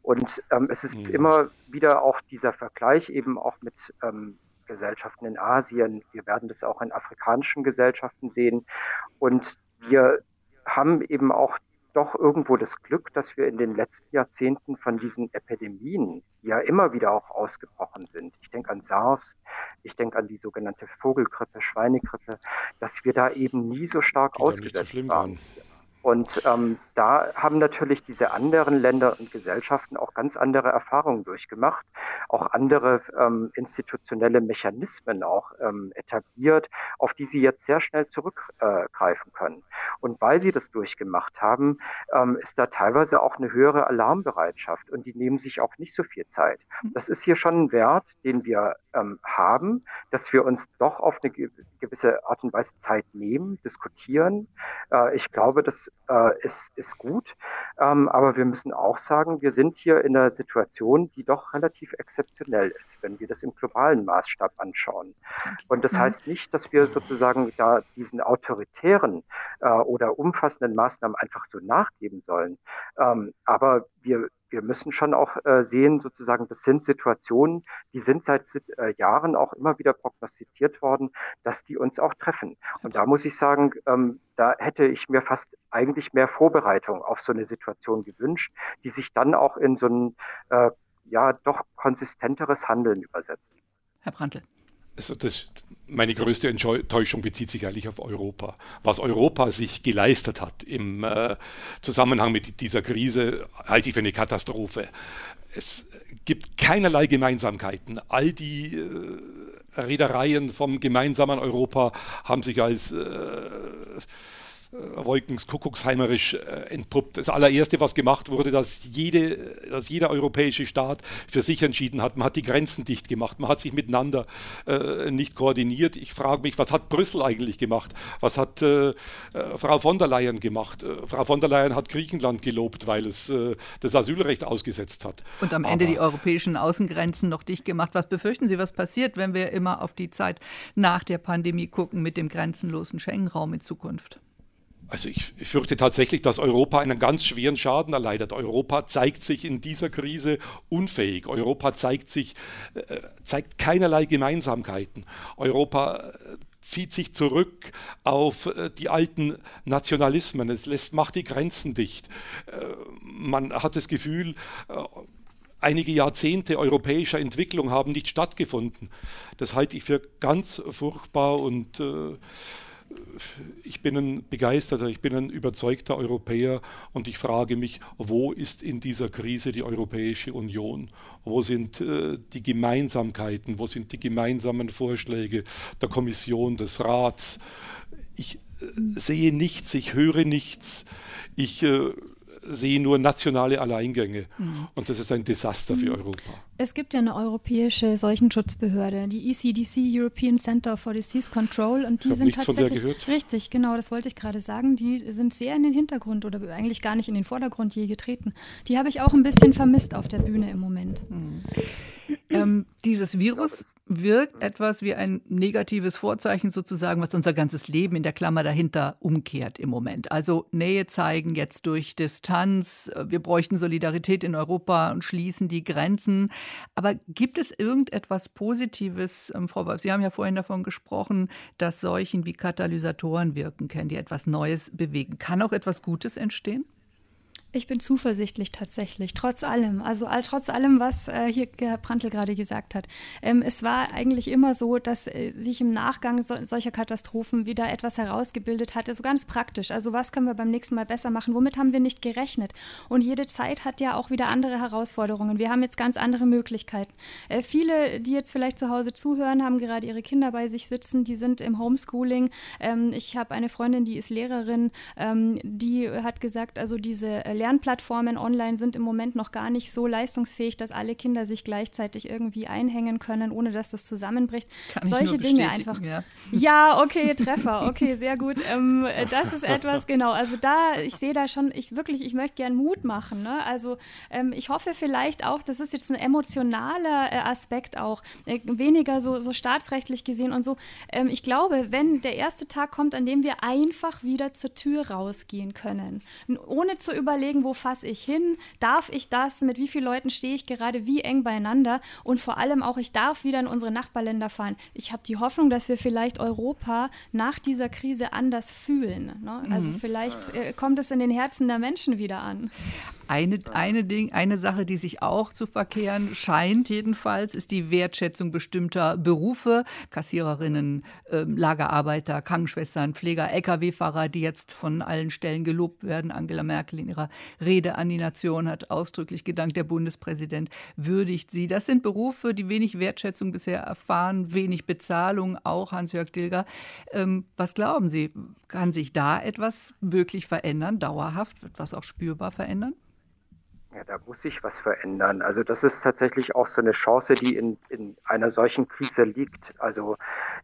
Und ähm, es ist mhm. immer wieder auch dieser Vergleich eben auch mit ähm, Gesellschaften in Asien. Wir werden das auch in afrikanischen Gesellschaften sehen. Und wir haben eben auch doch irgendwo das Glück, dass wir in den letzten Jahrzehnten von diesen Epidemien, die ja immer wieder auch ausgebrochen sind, ich denke an SARS, ich denke an die sogenannte Vogelgrippe, Schweinegrippe, dass wir da eben nie so stark die ausgesetzt waren. waren. Und ähm, da haben natürlich diese anderen Länder und Gesellschaften auch ganz andere Erfahrungen durchgemacht, auch andere ähm, institutionelle Mechanismen auch ähm, etabliert, auf die sie jetzt sehr schnell zurückgreifen äh, können. Und weil sie das durchgemacht haben, ähm, ist da teilweise auch eine höhere Alarmbereitschaft und die nehmen sich auch nicht so viel Zeit. Mhm. Das ist hier schon ein Wert, den wir ähm, haben, dass wir uns doch auf eine gewisse Art und Weise Zeit nehmen, diskutieren. Äh, ich glaube, das äh, ist, ist gut. Ähm, aber wir müssen auch sagen, wir sind hier in einer Situation, die doch relativ exzeptionell ist, wenn wir das im globalen Maßstab anschauen. Und das mhm. heißt nicht, dass wir sozusagen da diesen autoritären äh, oder umfassenden Maßnahmen einfach so nachgeben sollen. Ähm, aber wir, wir müssen schon auch äh, sehen, sozusagen, das sind Situationen, die sind seit äh, Jahren auch immer wieder prognostiziert worden, dass die uns auch treffen. Und da muss ich sagen, ähm, da hätte ich mir fast eigentlich mehr Vorbereitung auf so eine Situation gewünscht, die sich dann auch in so ein äh, ja doch konsistenteres Handeln übersetzt. Herr Brandl. Also das, meine größte Enttäuschung bezieht sich eigentlich auf Europa. Was Europa sich geleistet hat im äh, Zusammenhang mit dieser Krise, halte ich für eine Katastrophe. Es gibt keinerlei Gemeinsamkeiten. All die äh, Reedereien vom gemeinsamen Europa haben sich als äh, äh, Wolkens Kuckucksheimerisch äh, entpuppt. Das allererste, was gemacht wurde, dass, jede, dass jeder europäische Staat für sich entschieden hat. Man hat die Grenzen dicht gemacht, man hat sich miteinander äh, nicht koordiniert. Ich frage mich, was hat Brüssel eigentlich gemacht? Was hat äh, äh Frau von der Leyen gemacht? Äh, Frau von der Leyen hat Griechenland gelobt, weil es das Asylrecht ausgesetzt hat. Und am Ende Aber, die europäischen Außengrenzen noch dicht gemacht. Was befürchten Sie, was passiert, wenn wir immer auf die Zeit nach der Pandemie gucken mit dem grenzenlosen Schengen-Raum in Zukunft? Also ich fürchte tatsächlich, dass Europa einen ganz schweren Schaden erleidet. Europa zeigt sich in dieser Krise unfähig. Europa zeigt sich, äh, zeigt keinerlei Gemeinsamkeiten. Europa äh, zieht sich zurück auf äh, die alten Nationalismen. Es lässt, macht die Grenzen dicht. Man hat das Gefühl, einige Jahrzehnte europäischer Entwicklung haben nicht stattgefunden. Das halte ich für ganz furchtbar und äh, ich bin ein begeisterter, ich bin ein überzeugter Europäer und ich frage mich, wo ist in dieser Krise die Europäische Union? Wo sind äh, die Gemeinsamkeiten? Wo sind die gemeinsamen Vorschläge der Kommission, des Rats? Ich äh, sehe nichts, ich höre nichts. Ich äh, sehe nur nationale Alleingänge. Mhm. Und das ist ein Desaster für mhm. Europa. Es gibt ja eine europäische Seuchenschutzbehörde, die ECDC, European Center for Disease Control, und die sind tatsächlich richtig, genau, das wollte ich gerade sagen. Die sind sehr in den Hintergrund oder eigentlich gar nicht in den Vordergrund je getreten. Die habe ich auch ein bisschen vermisst auf der Bühne im Moment. Mhm. Ähm, dieses Virus wirkt etwas wie ein negatives Vorzeichen sozusagen, was unser ganzes Leben in der Klammer dahinter umkehrt im Moment. Also Nähe zeigen jetzt durch Distanz. Wir bräuchten Solidarität in Europa und schließen die Grenzen. Aber gibt es irgendetwas Positives, ähm, Frau Wolf? Sie haben ja vorhin davon gesprochen, dass Seuchen wie Katalysatoren wirken können, die etwas Neues bewegen. Kann auch etwas Gutes entstehen? Ich bin zuversichtlich tatsächlich, trotz allem. Also all, trotz allem, was äh, hier Herr Prantl gerade gesagt hat. Ähm, es war eigentlich immer so, dass äh, sich im Nachgang so, solcher Katastrophen wieder etwas herausgebildet hat. Also ganz praktisch. Also was können wir beim nächsten Mal besser machen? Womit haben wir nicht gerechnet? Und jede Zeit hat ja auch wieder andere Herausforderungen. Wir haben jetzt ganz andere Möglichkeiten. Äh, viele, die jetzt vielleicht zu Hause zuhören, haben gerade ihre Kinder bei sich sitzen. Die sind im Homeschooling. Ähm, ich habe eine Freundin, die ist Lehrerin. Ähm, die hat gesagt, also diese äh, Lernplattformen online sind im Moment noch gar nicht so leistungsfähig, dass alle Kinder sich gleichzeitig irgendwie einhängen können, ohne dass das zusammenbricht. Kann Solche Dinge einfach. Ja. ja, okay, Treffer, okay, sehr gut. Ähm, das ist etwas, genau. Also da, ich sehe da schon, ich wirklich, ich möchte gern Mut machen. Ne? Also ähm, ich hoffe vielleicht auch, das ist jetzt ein emotionaler äh, Aspekt auch, äh, weniger so, so staatsrechtlich gesehen und so. Ähm, ich glaube, wenn der erste Tag kommt, an dem wir einfach wieder zur Tür rausgehen können, ohne zu überlegen, überlegen, wo fasse ich hin, darf ich das, mit wie vielen Leuten stehe ich gerade wie eng beieinander und vor allem auch, ich darf wieder in unsere Nachbarländer fahren. Ich habe die Hoffnung, dass wir vielleicht Europa nach dieser Krise anders fühlen. Ne? Also mhm. vielleicht äh, kommt es in den Herzen der Menschen wieder an. Eine, eine, Ding, eine Sache, die sich auch zu verkehren scheint, jedenfalls, ist die Wertschätzung bestimmter Berufe. Kassiererinnen, äh, Lagerarbeiter, Krankenschwestern, Pfleger, Lkw-Fahrer, die jetzt von allen Stellen gelobt werden. Angela Merkel in ihrer Rede an die Nation hat ausdrücklich gedankt, der Bundespräsident würdigt sie. Das sind Berufe, die wenig Wertschätzung bisher erfahren, wenig Bezahlung, auch Hans-Jörg Dilger. Ähm, was glauben Sie, kann sich da etwas wirklich verändern, dauerhaft? Wird was auch spürbar verändern? Ja, da muss sich was verändern. Also das ist tatsächlich auch so eine Chance, die in, in einer solchen Krise liegt. Also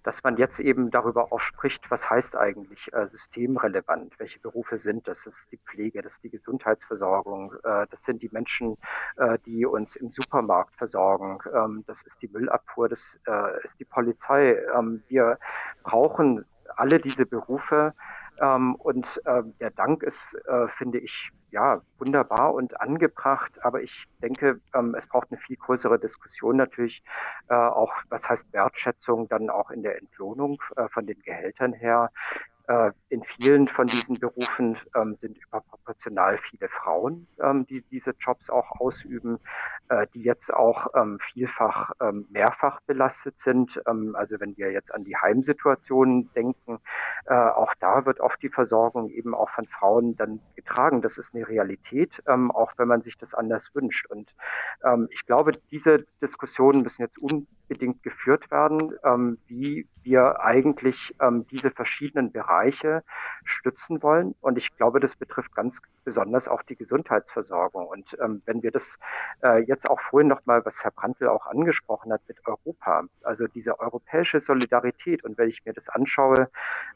dass man jetzt eben darüber auch spricht, was heißt eigentlich äh, systemrelevant, welche Berufe sind das? Das ist die Pflege, das ist die Gesundheitsversorgung, äh, das sind die Menschen, äh, die uns im Supermarkt versorgen, ähm, das ist die Müllabfuhr, das äh, ist die Polizei. Ähm, wir brauchen alle diese Berufe ähm, und äh, der Dank ist, äh, finde ich, ja, wunderbar und angebracht, aber ich denke, ähm, es braucht eine viel größere Diskussion natürlich, äh, auch was heißt Wertschätzung dann auch in der Entlohnung äh, von den Gehältern her. Äh, in vielen von diesen Berufen ähm, sind überproportional viele Frauen, ähm, die diese Jobs auch ausüben, äh, die jetzt auch ähm, vielfach ähm, mehrfach belastet sind. Ähm, also wenn wir jetzt an die Heimsituationen denken, äh, auch da wird oft die Versorgung eben auch von Frauen dann getragen. Das ist eine Realität, ähm, auch wenn man sich das anders wünscht. Und ich glaube, diese Diskussionen müssen jetzt unbedingt geführt werden, wie wir eigentlich diese verschiedenen Bereiche Bereiche stützen wollen. Und ich glaube, das betrifft ganz besonders auch die Gesundheitsversorgung. Und ähm, wenn wir das äh, jetzt auch vorhin nochmal, was Herr Brandl auch angesprochen hat mit Europa, also diese europäische Solidarität. Und wenn ich mir das anschaue,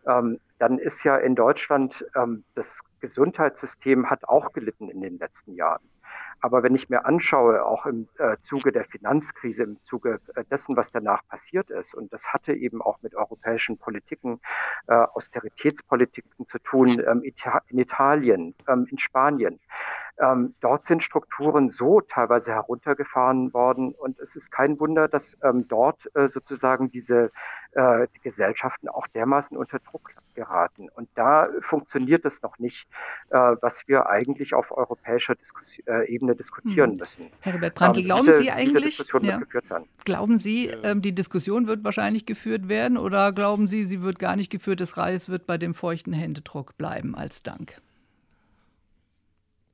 ähm, dann ist ja in Deutschland ähm, das Gesundheitssystem hat auch gelitten in den letzten Jahren. Aber wenn ich mir anschaue, auch im äh, Zuge der Finanzkrise, im Zuge äh, dessen, was danach passiert ist, und das hatte eben auch mit europäischen Politiken, äh, Austeritätspolitiken zu tun, ähm, in Italien, ähm, in Spanien. Ähm, dort sind Strukturen so teilweise heruntergefahren worden und es ist kein Wunder, dass ähm, dort äh, sozusagen diese äh, die Gesellschaften auch dermaßen unter Druck geraten. Und da funktioniert es noch nicht, äh, was wir eigentlich auf europäischer Diskus äh, Ebene diskutieren hm. müssen. Herbert Brandt, ähm, glauben diese, Sie eigentlich, ja, glauben Sie, ähm, die Diskussion wird wahrscheinlich geführt werden oder glauben Sie, sie wird gar nicht geführt, das Reis wird bei dem feuchten Händedruck bleiben als Dank?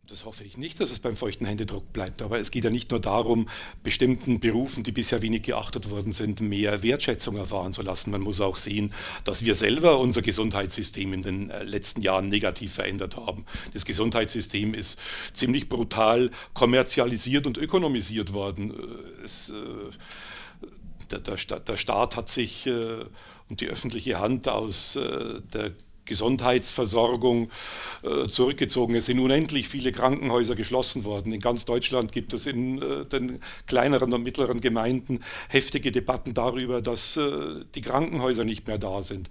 Das hoffe ich nicht, dass es beim feuchten Händedruck bleibt. Aber es geht ja nicht nur darum, bestimmten Berufen, die bisher wenig geachtet worden sind, mehr Wertschätzung erfahren zu lassen. Man muss auch sehen, dass wir selber unser Gesundheitssystem in den äh, letzten Jahren negativ verändert haben. Das Gesundheitssystem ist ziemlich brutal kommerzialisiert und ökonomisiert worden. Äh, es, äh, der, der, der, Staat hat sich und die öffentliche Hand aus der Gesundheitsversorgung äh, zurückgezogen. Es sind unendlich viele Krankenhäuser geschlossen worden. In ganz Deutschland gibt es in äh, den kleineren und mittleren Gemeinden heftige Debatten darüber, dass äh, die Krankenhäuser nicht mehr da sind.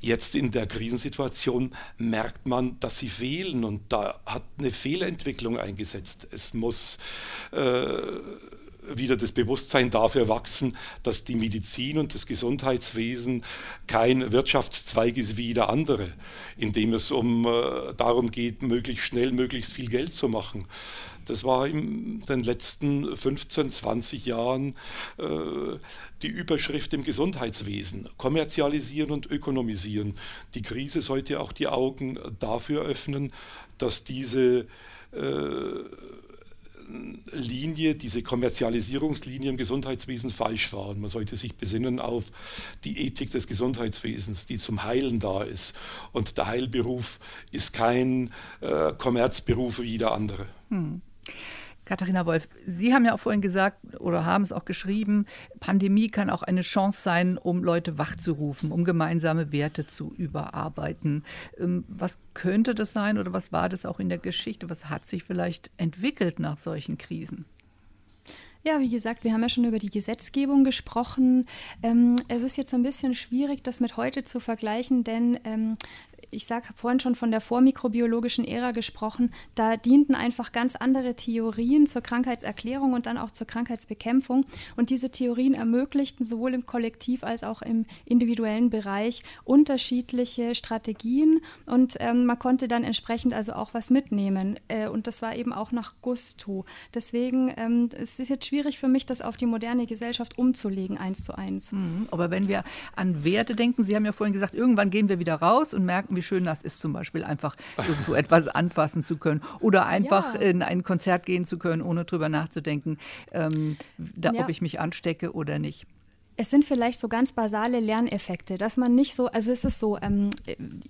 Jetzt in der Krisensituation merkt man, dass sie fehlen und da hat eine Fehlentwicklung eingesetzt. Es muss wieder das Bewusstsein dafür wachsen, dass die Medizin und das Gesundheitswesen kein Wirtschaftszweig ist wie jeder andere, in dem es um äh, darum geht, möglichst schnell möglichst viel Geld zu machen. Das war in den letzten 15, 20 Jahren äh, die Überschrift im Gesundheitswesen. Kommerzialisieren und ökonomisieren. Die Krise sollte auch die Augen dafür öffnen, dass diese äh, Linie, diese Kommerzialisierungslinie im Gesundheitswesen falsch war. Und man sollte sich besinnen auf die Ethik des Gesundheitswesens, die zum Heilen da ist. Und der Heilberuf ist kein äh, Kommerzberuf wie jeder andere. Hm. Katharina Wolf, Sie haben ja auch vorhin gesagt oder haben es auch geschrieben, Pandemie kann auch eine Chance sein, um Leute wachzurufen, um gemeinsame Werte zu überarbeiten. Ähm, was könnte das sein oder was war das auch in der Geschichte? Was hat sich vielleicht entwickelt nach solchen Krisen? Ja, wie gesagt, wir haben ja schon über die Gesetzgebung gesprochen. Ähm, es ist jetzt ein bisschen schwierig, das mit heute zu vergleichen, denn ähm, ich sage vorhin schon von der vormikrobiologischen Ära gesprochen, da dienten einfach ganz andere Theorien zur Krankheitserklärung und dann auch zur Krankheitsbekämpfung. Und diese Theorien ermöglichten sowohl im Kollektiv als auch im individuellen Bereich unterschiedliche Strategien und ähm, man konnte dann entsprechend also auch was mitnehmen. Äh, und das war eben auch nach Gusto. Deswegen ähm, es ist jetzt schwierig für mich, das auf die moderne Gesellschaft umzulegen, eins zu eins. Mhm, aber wenn wir an Werte denken, Sie haben ja vorhin gesagt, irgendwann gehen wir wieder raus und merken, wie schön das ist, zum Beispiel einfach irgendwo etwas anfassen zu können oder einfach ja. in ein Konzert gehen zu können, ohne drüber nachzudenken, ähm, da, ja. ob ich mich anstecke oder nicht es sind vielleicht so ganz basale Lerneffekte, dass man nicht so, also es ist so, ähm,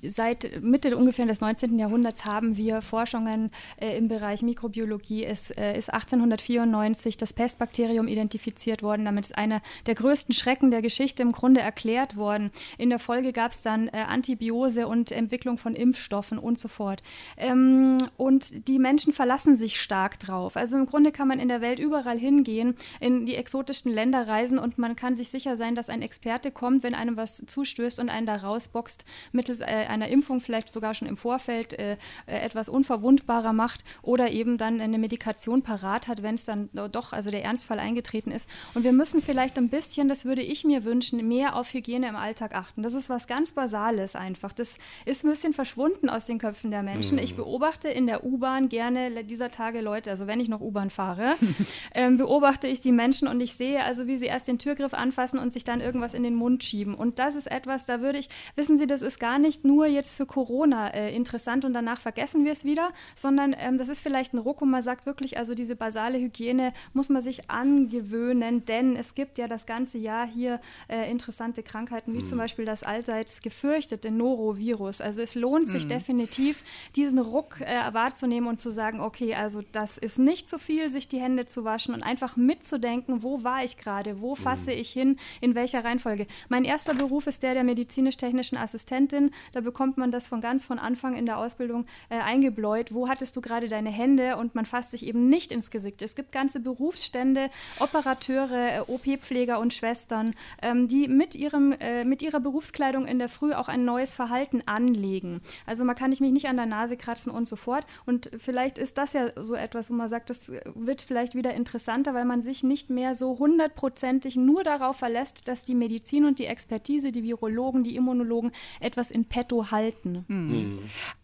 seit Mitte ungefähr des 19. Jahrhunderts haben wir Forschungen äh, im Bereich Mikrobiologie. Es äh, ist 1894 das Pestbakterium identifiziert worden. Damit ist einer der größten Schrecken der Geschichte im Grunde erklärt worden. In der Folge gab es dann äh, Antibiose und Entwicklung von Impfstoffen und so fort. Ähm, und die Menschen verlassen sich stark drauf. Also im Grunde kann man in der Welt überall hingehen, in die exotischsten Länder reisen und man kann sich sicher sein, dass ein Experte kommt, wenn einem was zustößt und einen da rausboxt, mittels äh, einer Impfung vielleicht sogar schon im Vorfeld äh, äh, etwas unverwundbarer macht oder eben dann eine Medikation parat hat, wenn es dann doch, also der Ernstfall eingetreten ist. Und wir müssen vielleicht ein bisschen, das würde ich mir wünschen, mehr auf Hygiene im Alltag achten. Das ist was ganz Basales einfach. Das ist ein bisschen verschwunden aus den Köpfen der Menschen. Mhm. Ich beobachte in der U-Bahn gerne dieser Tage Leute, also wenn ich noch U-Bahn fahre, ähm, beobachte ich die Menschen und ich sehe also, wie sie erst den Türgriff anfassen lassen und sich dann irgendwas in den Mund schieben. Und das ist etwas, da würde ich, wissen Sie, das ist gar nicht nur jetzt für Corona äh, interessant und danach vergessen wir es wieder, sondern ähm, das ist vielleicht ein Ruck und man sagt wirklich, also diese basale Hygiene muss man sich angewöhnen, denn es gibt ja das ganze Jahr hier äh, interessante Krankheiten, wie mhm. zum Beispiel das allseits gefürchtete Norovirus. Also es lohnt sich mhm. definitiv, diesen Ruck äh, wahrzunehmen und zu sagen, okay, also das ist nicht zu viel, sich die Hände zu waschen und einfach mitzudenken, wo war ich gerade, wo fasse mhm. ich hin, in welcher Reihenfolge. Mein erster Beruf ist der der medizinisch-technischen Assistentin. Da bekommt man das von ganz von Anfang in der Ausbildung äh, eingebläut. Wo hattest du gerade deine Hände? Und man fasst sich eben nicht ins Gesicht. Es gibt ganze Berufsstände, Operateure, äh, OP-Pfleger und Schwestern, ähm, die mit, ihrem, äh, mit ihrer Berufskleidung in der Früh auch ein neues Verhalten anlegen. Also man kann ich mich nicht an der Nase kratzen und so fort. Und vielleicht ist das ja so etwas, wo man sagt, das wird vielleicht wieder interessanter, weil man sich nicht mehr so hundertprozentig nur darauf verlässt, dass die Medizin und die Expertise, die Virologen, die Immunologen etwas in petto halten. Mhm.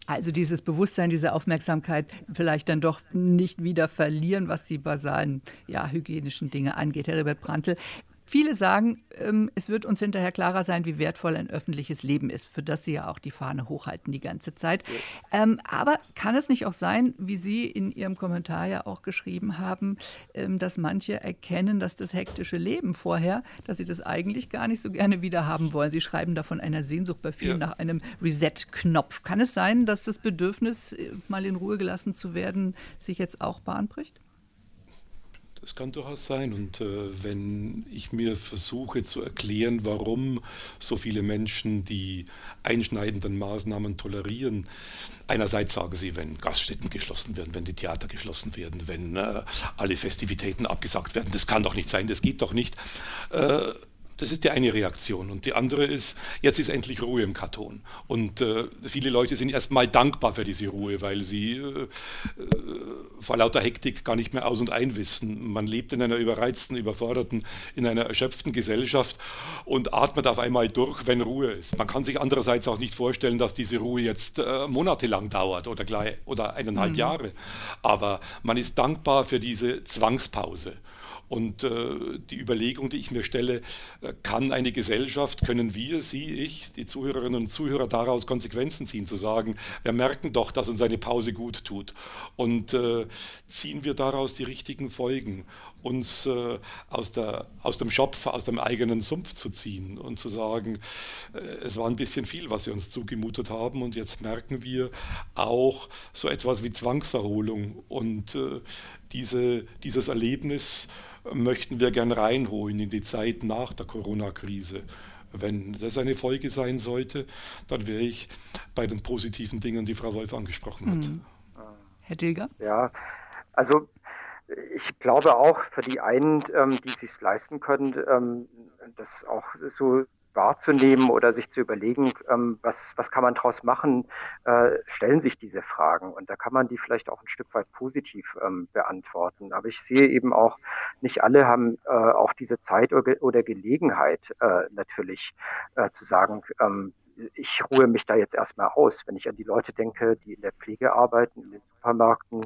Also dieses Bewusstsein, diese Aufmerksamkeit vielleicht dann doch nicht wieder verlieren, was die basalen ja, hygienischen Dinge angeht. Herr Robert Brandl, Viele sagen, ähm, es wird uns hinterher klarer sein, wie wertvoll ein öffentliches Leben ist, für das Sie ja auch die Fahne hochhalten die ganze Zeit. Ähm, aber kann es nicht auch sein, wie Sie in Ihrem Kommentar ja auch geschrieben haben, ähm, dass manche erkennen, dass das hektische Leben vorher, dass sie das eigentlich gar nicht so gerne wieder haben wollen? Sie schreiben da von einer Sehnsucht bei vielen ja. nach einem Reset-Knopf. Kann es sein, dass das Bedürfnis, äh, mal in Ruhe gelassen zu werden, sich jetzt auch bahnbricht? Das kann durchaus sein. Und äh, wenn ich mir versuche zu erklären, warum so viele Menschen die einschneidenden Maßnahmen tolerieren, einerseits sagen sie, wenn Gaststätten geschlossen werden, wenn die Theater geschlossen werden, wenn äh, alle Festivitäten abgesagt werden, das kann doch nicht sein, das geht doch nicht. Äh, das ist die eine Reaktion. Und die andere ist, jetzt ist endlich Ruhe im Karton. Und äh, viele Leute sind erstmal dankbar für diese Ruhe, weil sie äh, äh, vor lauter Hektik gar nicht mehr aus und ein wissen. Man lebt in einer überreizten, überforderten, in einer erschöpften Gesellschaft und atmet auf einmal durch, wenn Ruhe ist. Man kann sich andererseits auch nicht vorstellen, dass diese Ruhe jetzt äh, monatelang dauert oder, gleich, oder eineinhalb mhm. Jahre. Aber man ist dankbar für diese Zwangspause. Und äh, die Überlegung, die ich mir stelle, äh, kann eine Gesellschaft, können wir, Sie, ich, die Zuhörerinnen und Zuhörer daraus Konsequenzen ziehen, zu sagen, wir merken doch, dass uns eine Pause gut tut. Und äh, ziehen wir daraus die richtigen Folgen, uns äh, aus, der, aus dem Schopf, aus dem eigenen Sumpf zu ziehen und zu sagen, äh, es war ein bisschen viel, was wir uns zugemutet haben und jetzt merken wir auch so etwas wie Zwangserholung und äh, diese, dieses Erlebnis, möchten wir gern reinholen in die Zeit nach der Corona-Krise. Wenn das eine Folge sein sollte, dann wäre ich bei den positiven Dingen, die Frau Wolf angesprochen hat. Mhm. Herr Dilger? Ja, also ich glaube auch für die einen, ähm, die sich leisten können, ähm, das auch so wahrzunehmen oder sich zu überlegen, ähm, was, was kann man daraus machen, äh, stellen sich diese Fragen. Und da kann man die vielleicht auch ein Stück weit positiv ähm, beantworten. Aber ich sehe eben auch, nicht alle haben äh, auch diese Zeit oder, oder Gelegenheit äh, natürlich äh, zu sagen, ähm, ich ruhe mich da jetzt erstmal aus. Wenn ich an die Leute denke, die in der Pflege arbeiten, in den Supermärkten,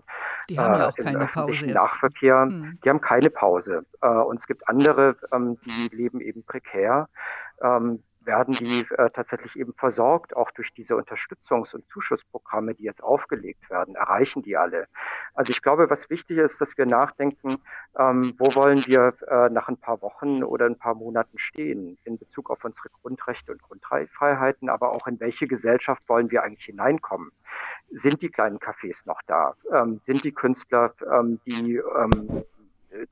die haben ja auch äh, keine Pause Nachverkehr, hm. die haben keine Pause. Äh, und es gibt andere, ähm, die leben eben prekär. Ähm, werden die äh, tatsächlich eben versorgt, auch durch diese Unterstützungs- und Zuschussprogramme, die jetzt aufgelegt werden, erreichen die alle. Also ich glaube, was wichtig ist, dass wir nachdenken, ähm, wo wollen wir äh, nach ein paar Wochen oder ein paar Monaten stehen in Bezug auf unsere Grundrechte und Grundfreiheiten, aber auch in welche Gesellschaft wollen wir eigentlich hineinkommen. Sind die kleinen Cafés noch da? Ähm, sind die Künstler, ähm, die ähm,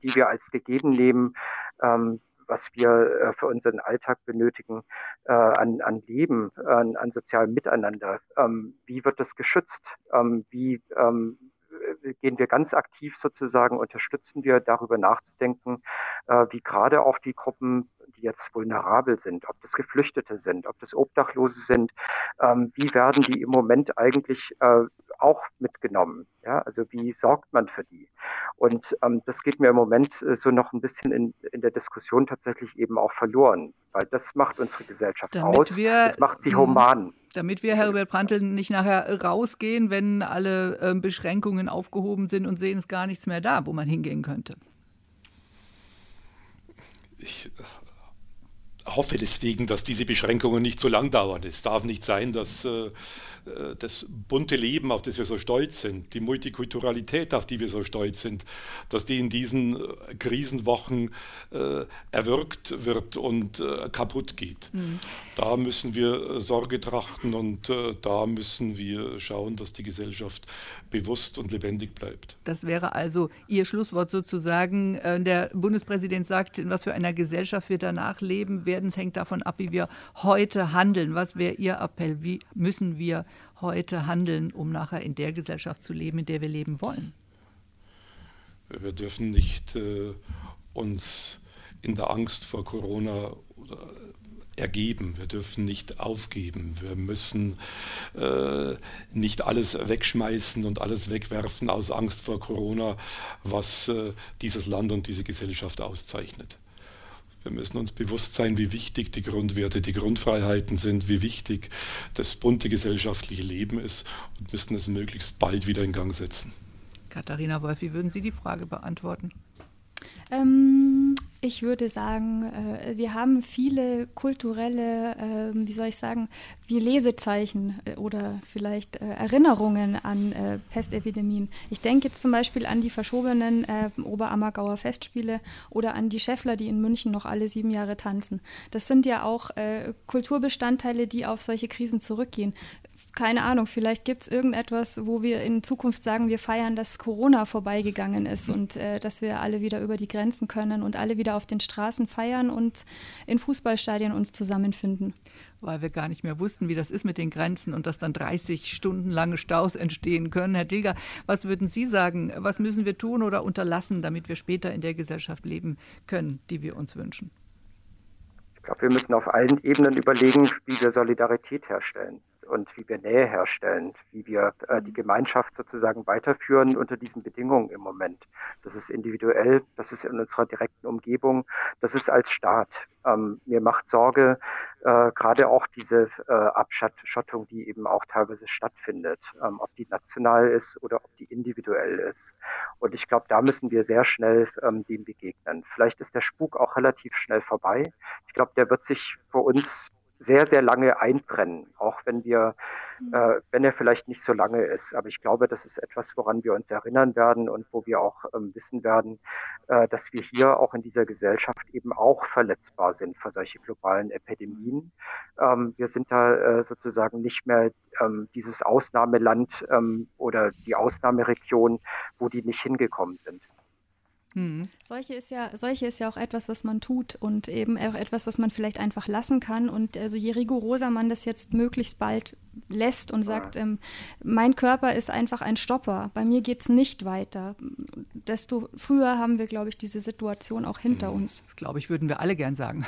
die wir als gegeben nehmen, ähm, was wir äh, für unseren Alltag benötigen, äh, an, an Leben, an, an sozialem Miteinander. Ähm, wie wird das geschützt? Ähm, wie ähm, gehen wir ganz aktiv sozusagen, unterstützen wir darüber nachzudenken, äh, wie gerade auch die Gruppen, die jetzt vulnerabel sind, ob das Geflüchtete sind, ob das Obdachlose sind, wie werden die im Moment eigentlich äh, auch mitgenommen? Ja, also wie sorgt man für die? Und ähm, das geht mir im Moment äh, so noch ein bisschen in, in der Diskussion tatsächlich eben auch verloren, weil das macht unsere Gesellschaft Damit aus. Wir, das macht sie human. Damit wir, Herbert Prantl, nicht nachher rausgehen, wenn alle äh, Beschränkungen aufgehoben sind und sehen, es gar nichts mehr da, wo man hingehen könnte. Ich hoffe deswegen, dass diese Beschränkungen nicht so lang dauern. Es darf nicht sein, dass äh, äh, das bunte Leben, auf das wir so stolz sind, die Multikulturalität, auf die wir so stolz sind, dass die in diesen äh, Krisenwochen äh, erwürgt wird und äh, kaputt geht. Mhm. Da müssen wir Sorge trachten und da müssen wir schauen, dass die Gesellschaft bewusst und lebendig bleibt. Das wäre also Ihr Schlusswort sozusagen. Der Bundespräsident sagt, in was für einer Gesellschaft wir danach leben werden. Es hängt davon ab, wie wir heute handeln. Was wäre Ihr Appell? Wie müssen wir heute handeln, um nachher in der Gesellschaft zu leben, in der wir leben wollen? Wir dürfen nicht äh, uns in der Angst vor Corona ergeben. Wir dürfen nicht aufgeben. Wir müssen äh, nicht alles wegschmeißen und alles wegwerfen aus Angst vor Corona, was äh, dieses Land und diese Gesellschaft auszeichnet. Wir müssen uns bewusst sein, wie wichtig die Grundwerte, die Grundfreiheiten sind, wie wichtig das bunte gesellschaftliche Leben ist und müssen es möglichst bald wieder in Gang setzen. Katharina Wolf, wie würden Sie die Frage beantworten? Ähm, ich würde sagen, äh, wir haben viele kulturelle, äh, wie soll ich sagen, wie Lesezeichen äh, oder vielleicht äh, Erinnerungen an Pestepidemien. Ich denke jetzt zum Beispiel an die verschobenen Oberammergauer Festspiele oder an die Scheffler, die in München noch alle sieben Jahre tanzen. Das sind ja auch Kulturbestandteile, die auf solche Krisen zurückgehen keine Ahnung, vielleicht gibt es irgendetwas, wo wir in Zukunft sagen, wir feiern, dass Corona vorbeigegangen ist und äh, dass wir alle wieder über die Grenzen können und alle wieder auf den Straßen feiern und in Fußballstadien uns zusammenfinden. Weil wir gar nicht mehr wussten, wie das ist mit den Grenzen und dass dann 30 Stunden lange Staus entstehen können. Herr Dilger, was würden Sie sagen? Was müssen wir tun oder unterlassen, damit wir später in der Gesellschaft leben können, die wir uns wünschen? Ich glaube, wir müssen auf allen Ebenen überlegen, wie wir Solidarität herstellen und wie wir Nähe herstellen, wie wir äh, die Gemeinschaft sozusagen weiterführen unter diesen Bedingungen im Moment. Das ist individuell, das ist in unserer direkten Umgebung, das ist als Staat. Ähm, mir macht Sorge äh, gerade auch diese äh, Abschottung, die eben auch teilweise stattfindet, ähm, ob die national ist oder ob die individuell ist. Und ich glaube, da müssen wir sehr schnell ähm, dem begegnen. Vielleicht ist der Spuk auch relativ schnell vorbei. Ich glaube, der wird sich für uns sehr, sehr lange einbrennen, auch wenn wir, mhm. äh, wenn er vielleicht nicht so lange ist. Aber ich glaube, das ist etwas, woran wir uns erinnern werden und wo wir auch ähm, wissen werden, äh, dass wir hier auch in dieser Gesellschaft eben auch verletzbar sind für solche globalen Epidemien. Ähm, wir sind da äh, sozusagen nicht mehr ähm, dieses Ausnahmeland ähm, oder die Ausnahmeregion, wo die nicht hingekommen sind. Hm. Solche, ist ja, solche ist ja auch etwas, was man tut und eben auch etwas, was man vielleicht einfach lassen kann. Und also je rigoroser man das jetzt möglichst bald lässt und sagt, ähm, mein Körper ist einfach ein Stopper, bei mir geht es nicht weiter, desto früher haben wir, glaube ich, diese Situation auch hinter hm. uns. Das, glaube ich, würden wir alle gern sagen.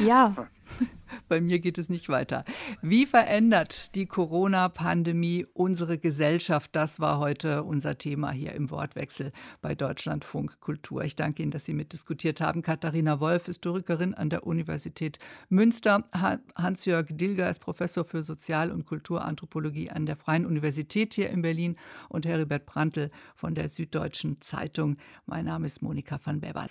ja. Bei mir geht es nicht weiter. Wie verändert die Corona-Pandemie unsere Gesellschaft? Das war heute unser Thema hier im Wortwechsel bei Deutschlandfunk Kultur. Ich danke Ihnen, dass Sie mitdiskutiert haben. Katharina Wolf, Historikerin an der Universität Münster. Hans-Jörg Dilger ist Professor für Sozial- und Kulturanthropologie an der Freien Universität hier in Berlin und Heribert Prantl von der Süddeutschen Zeitung. Mein Name ist Monika van Beber.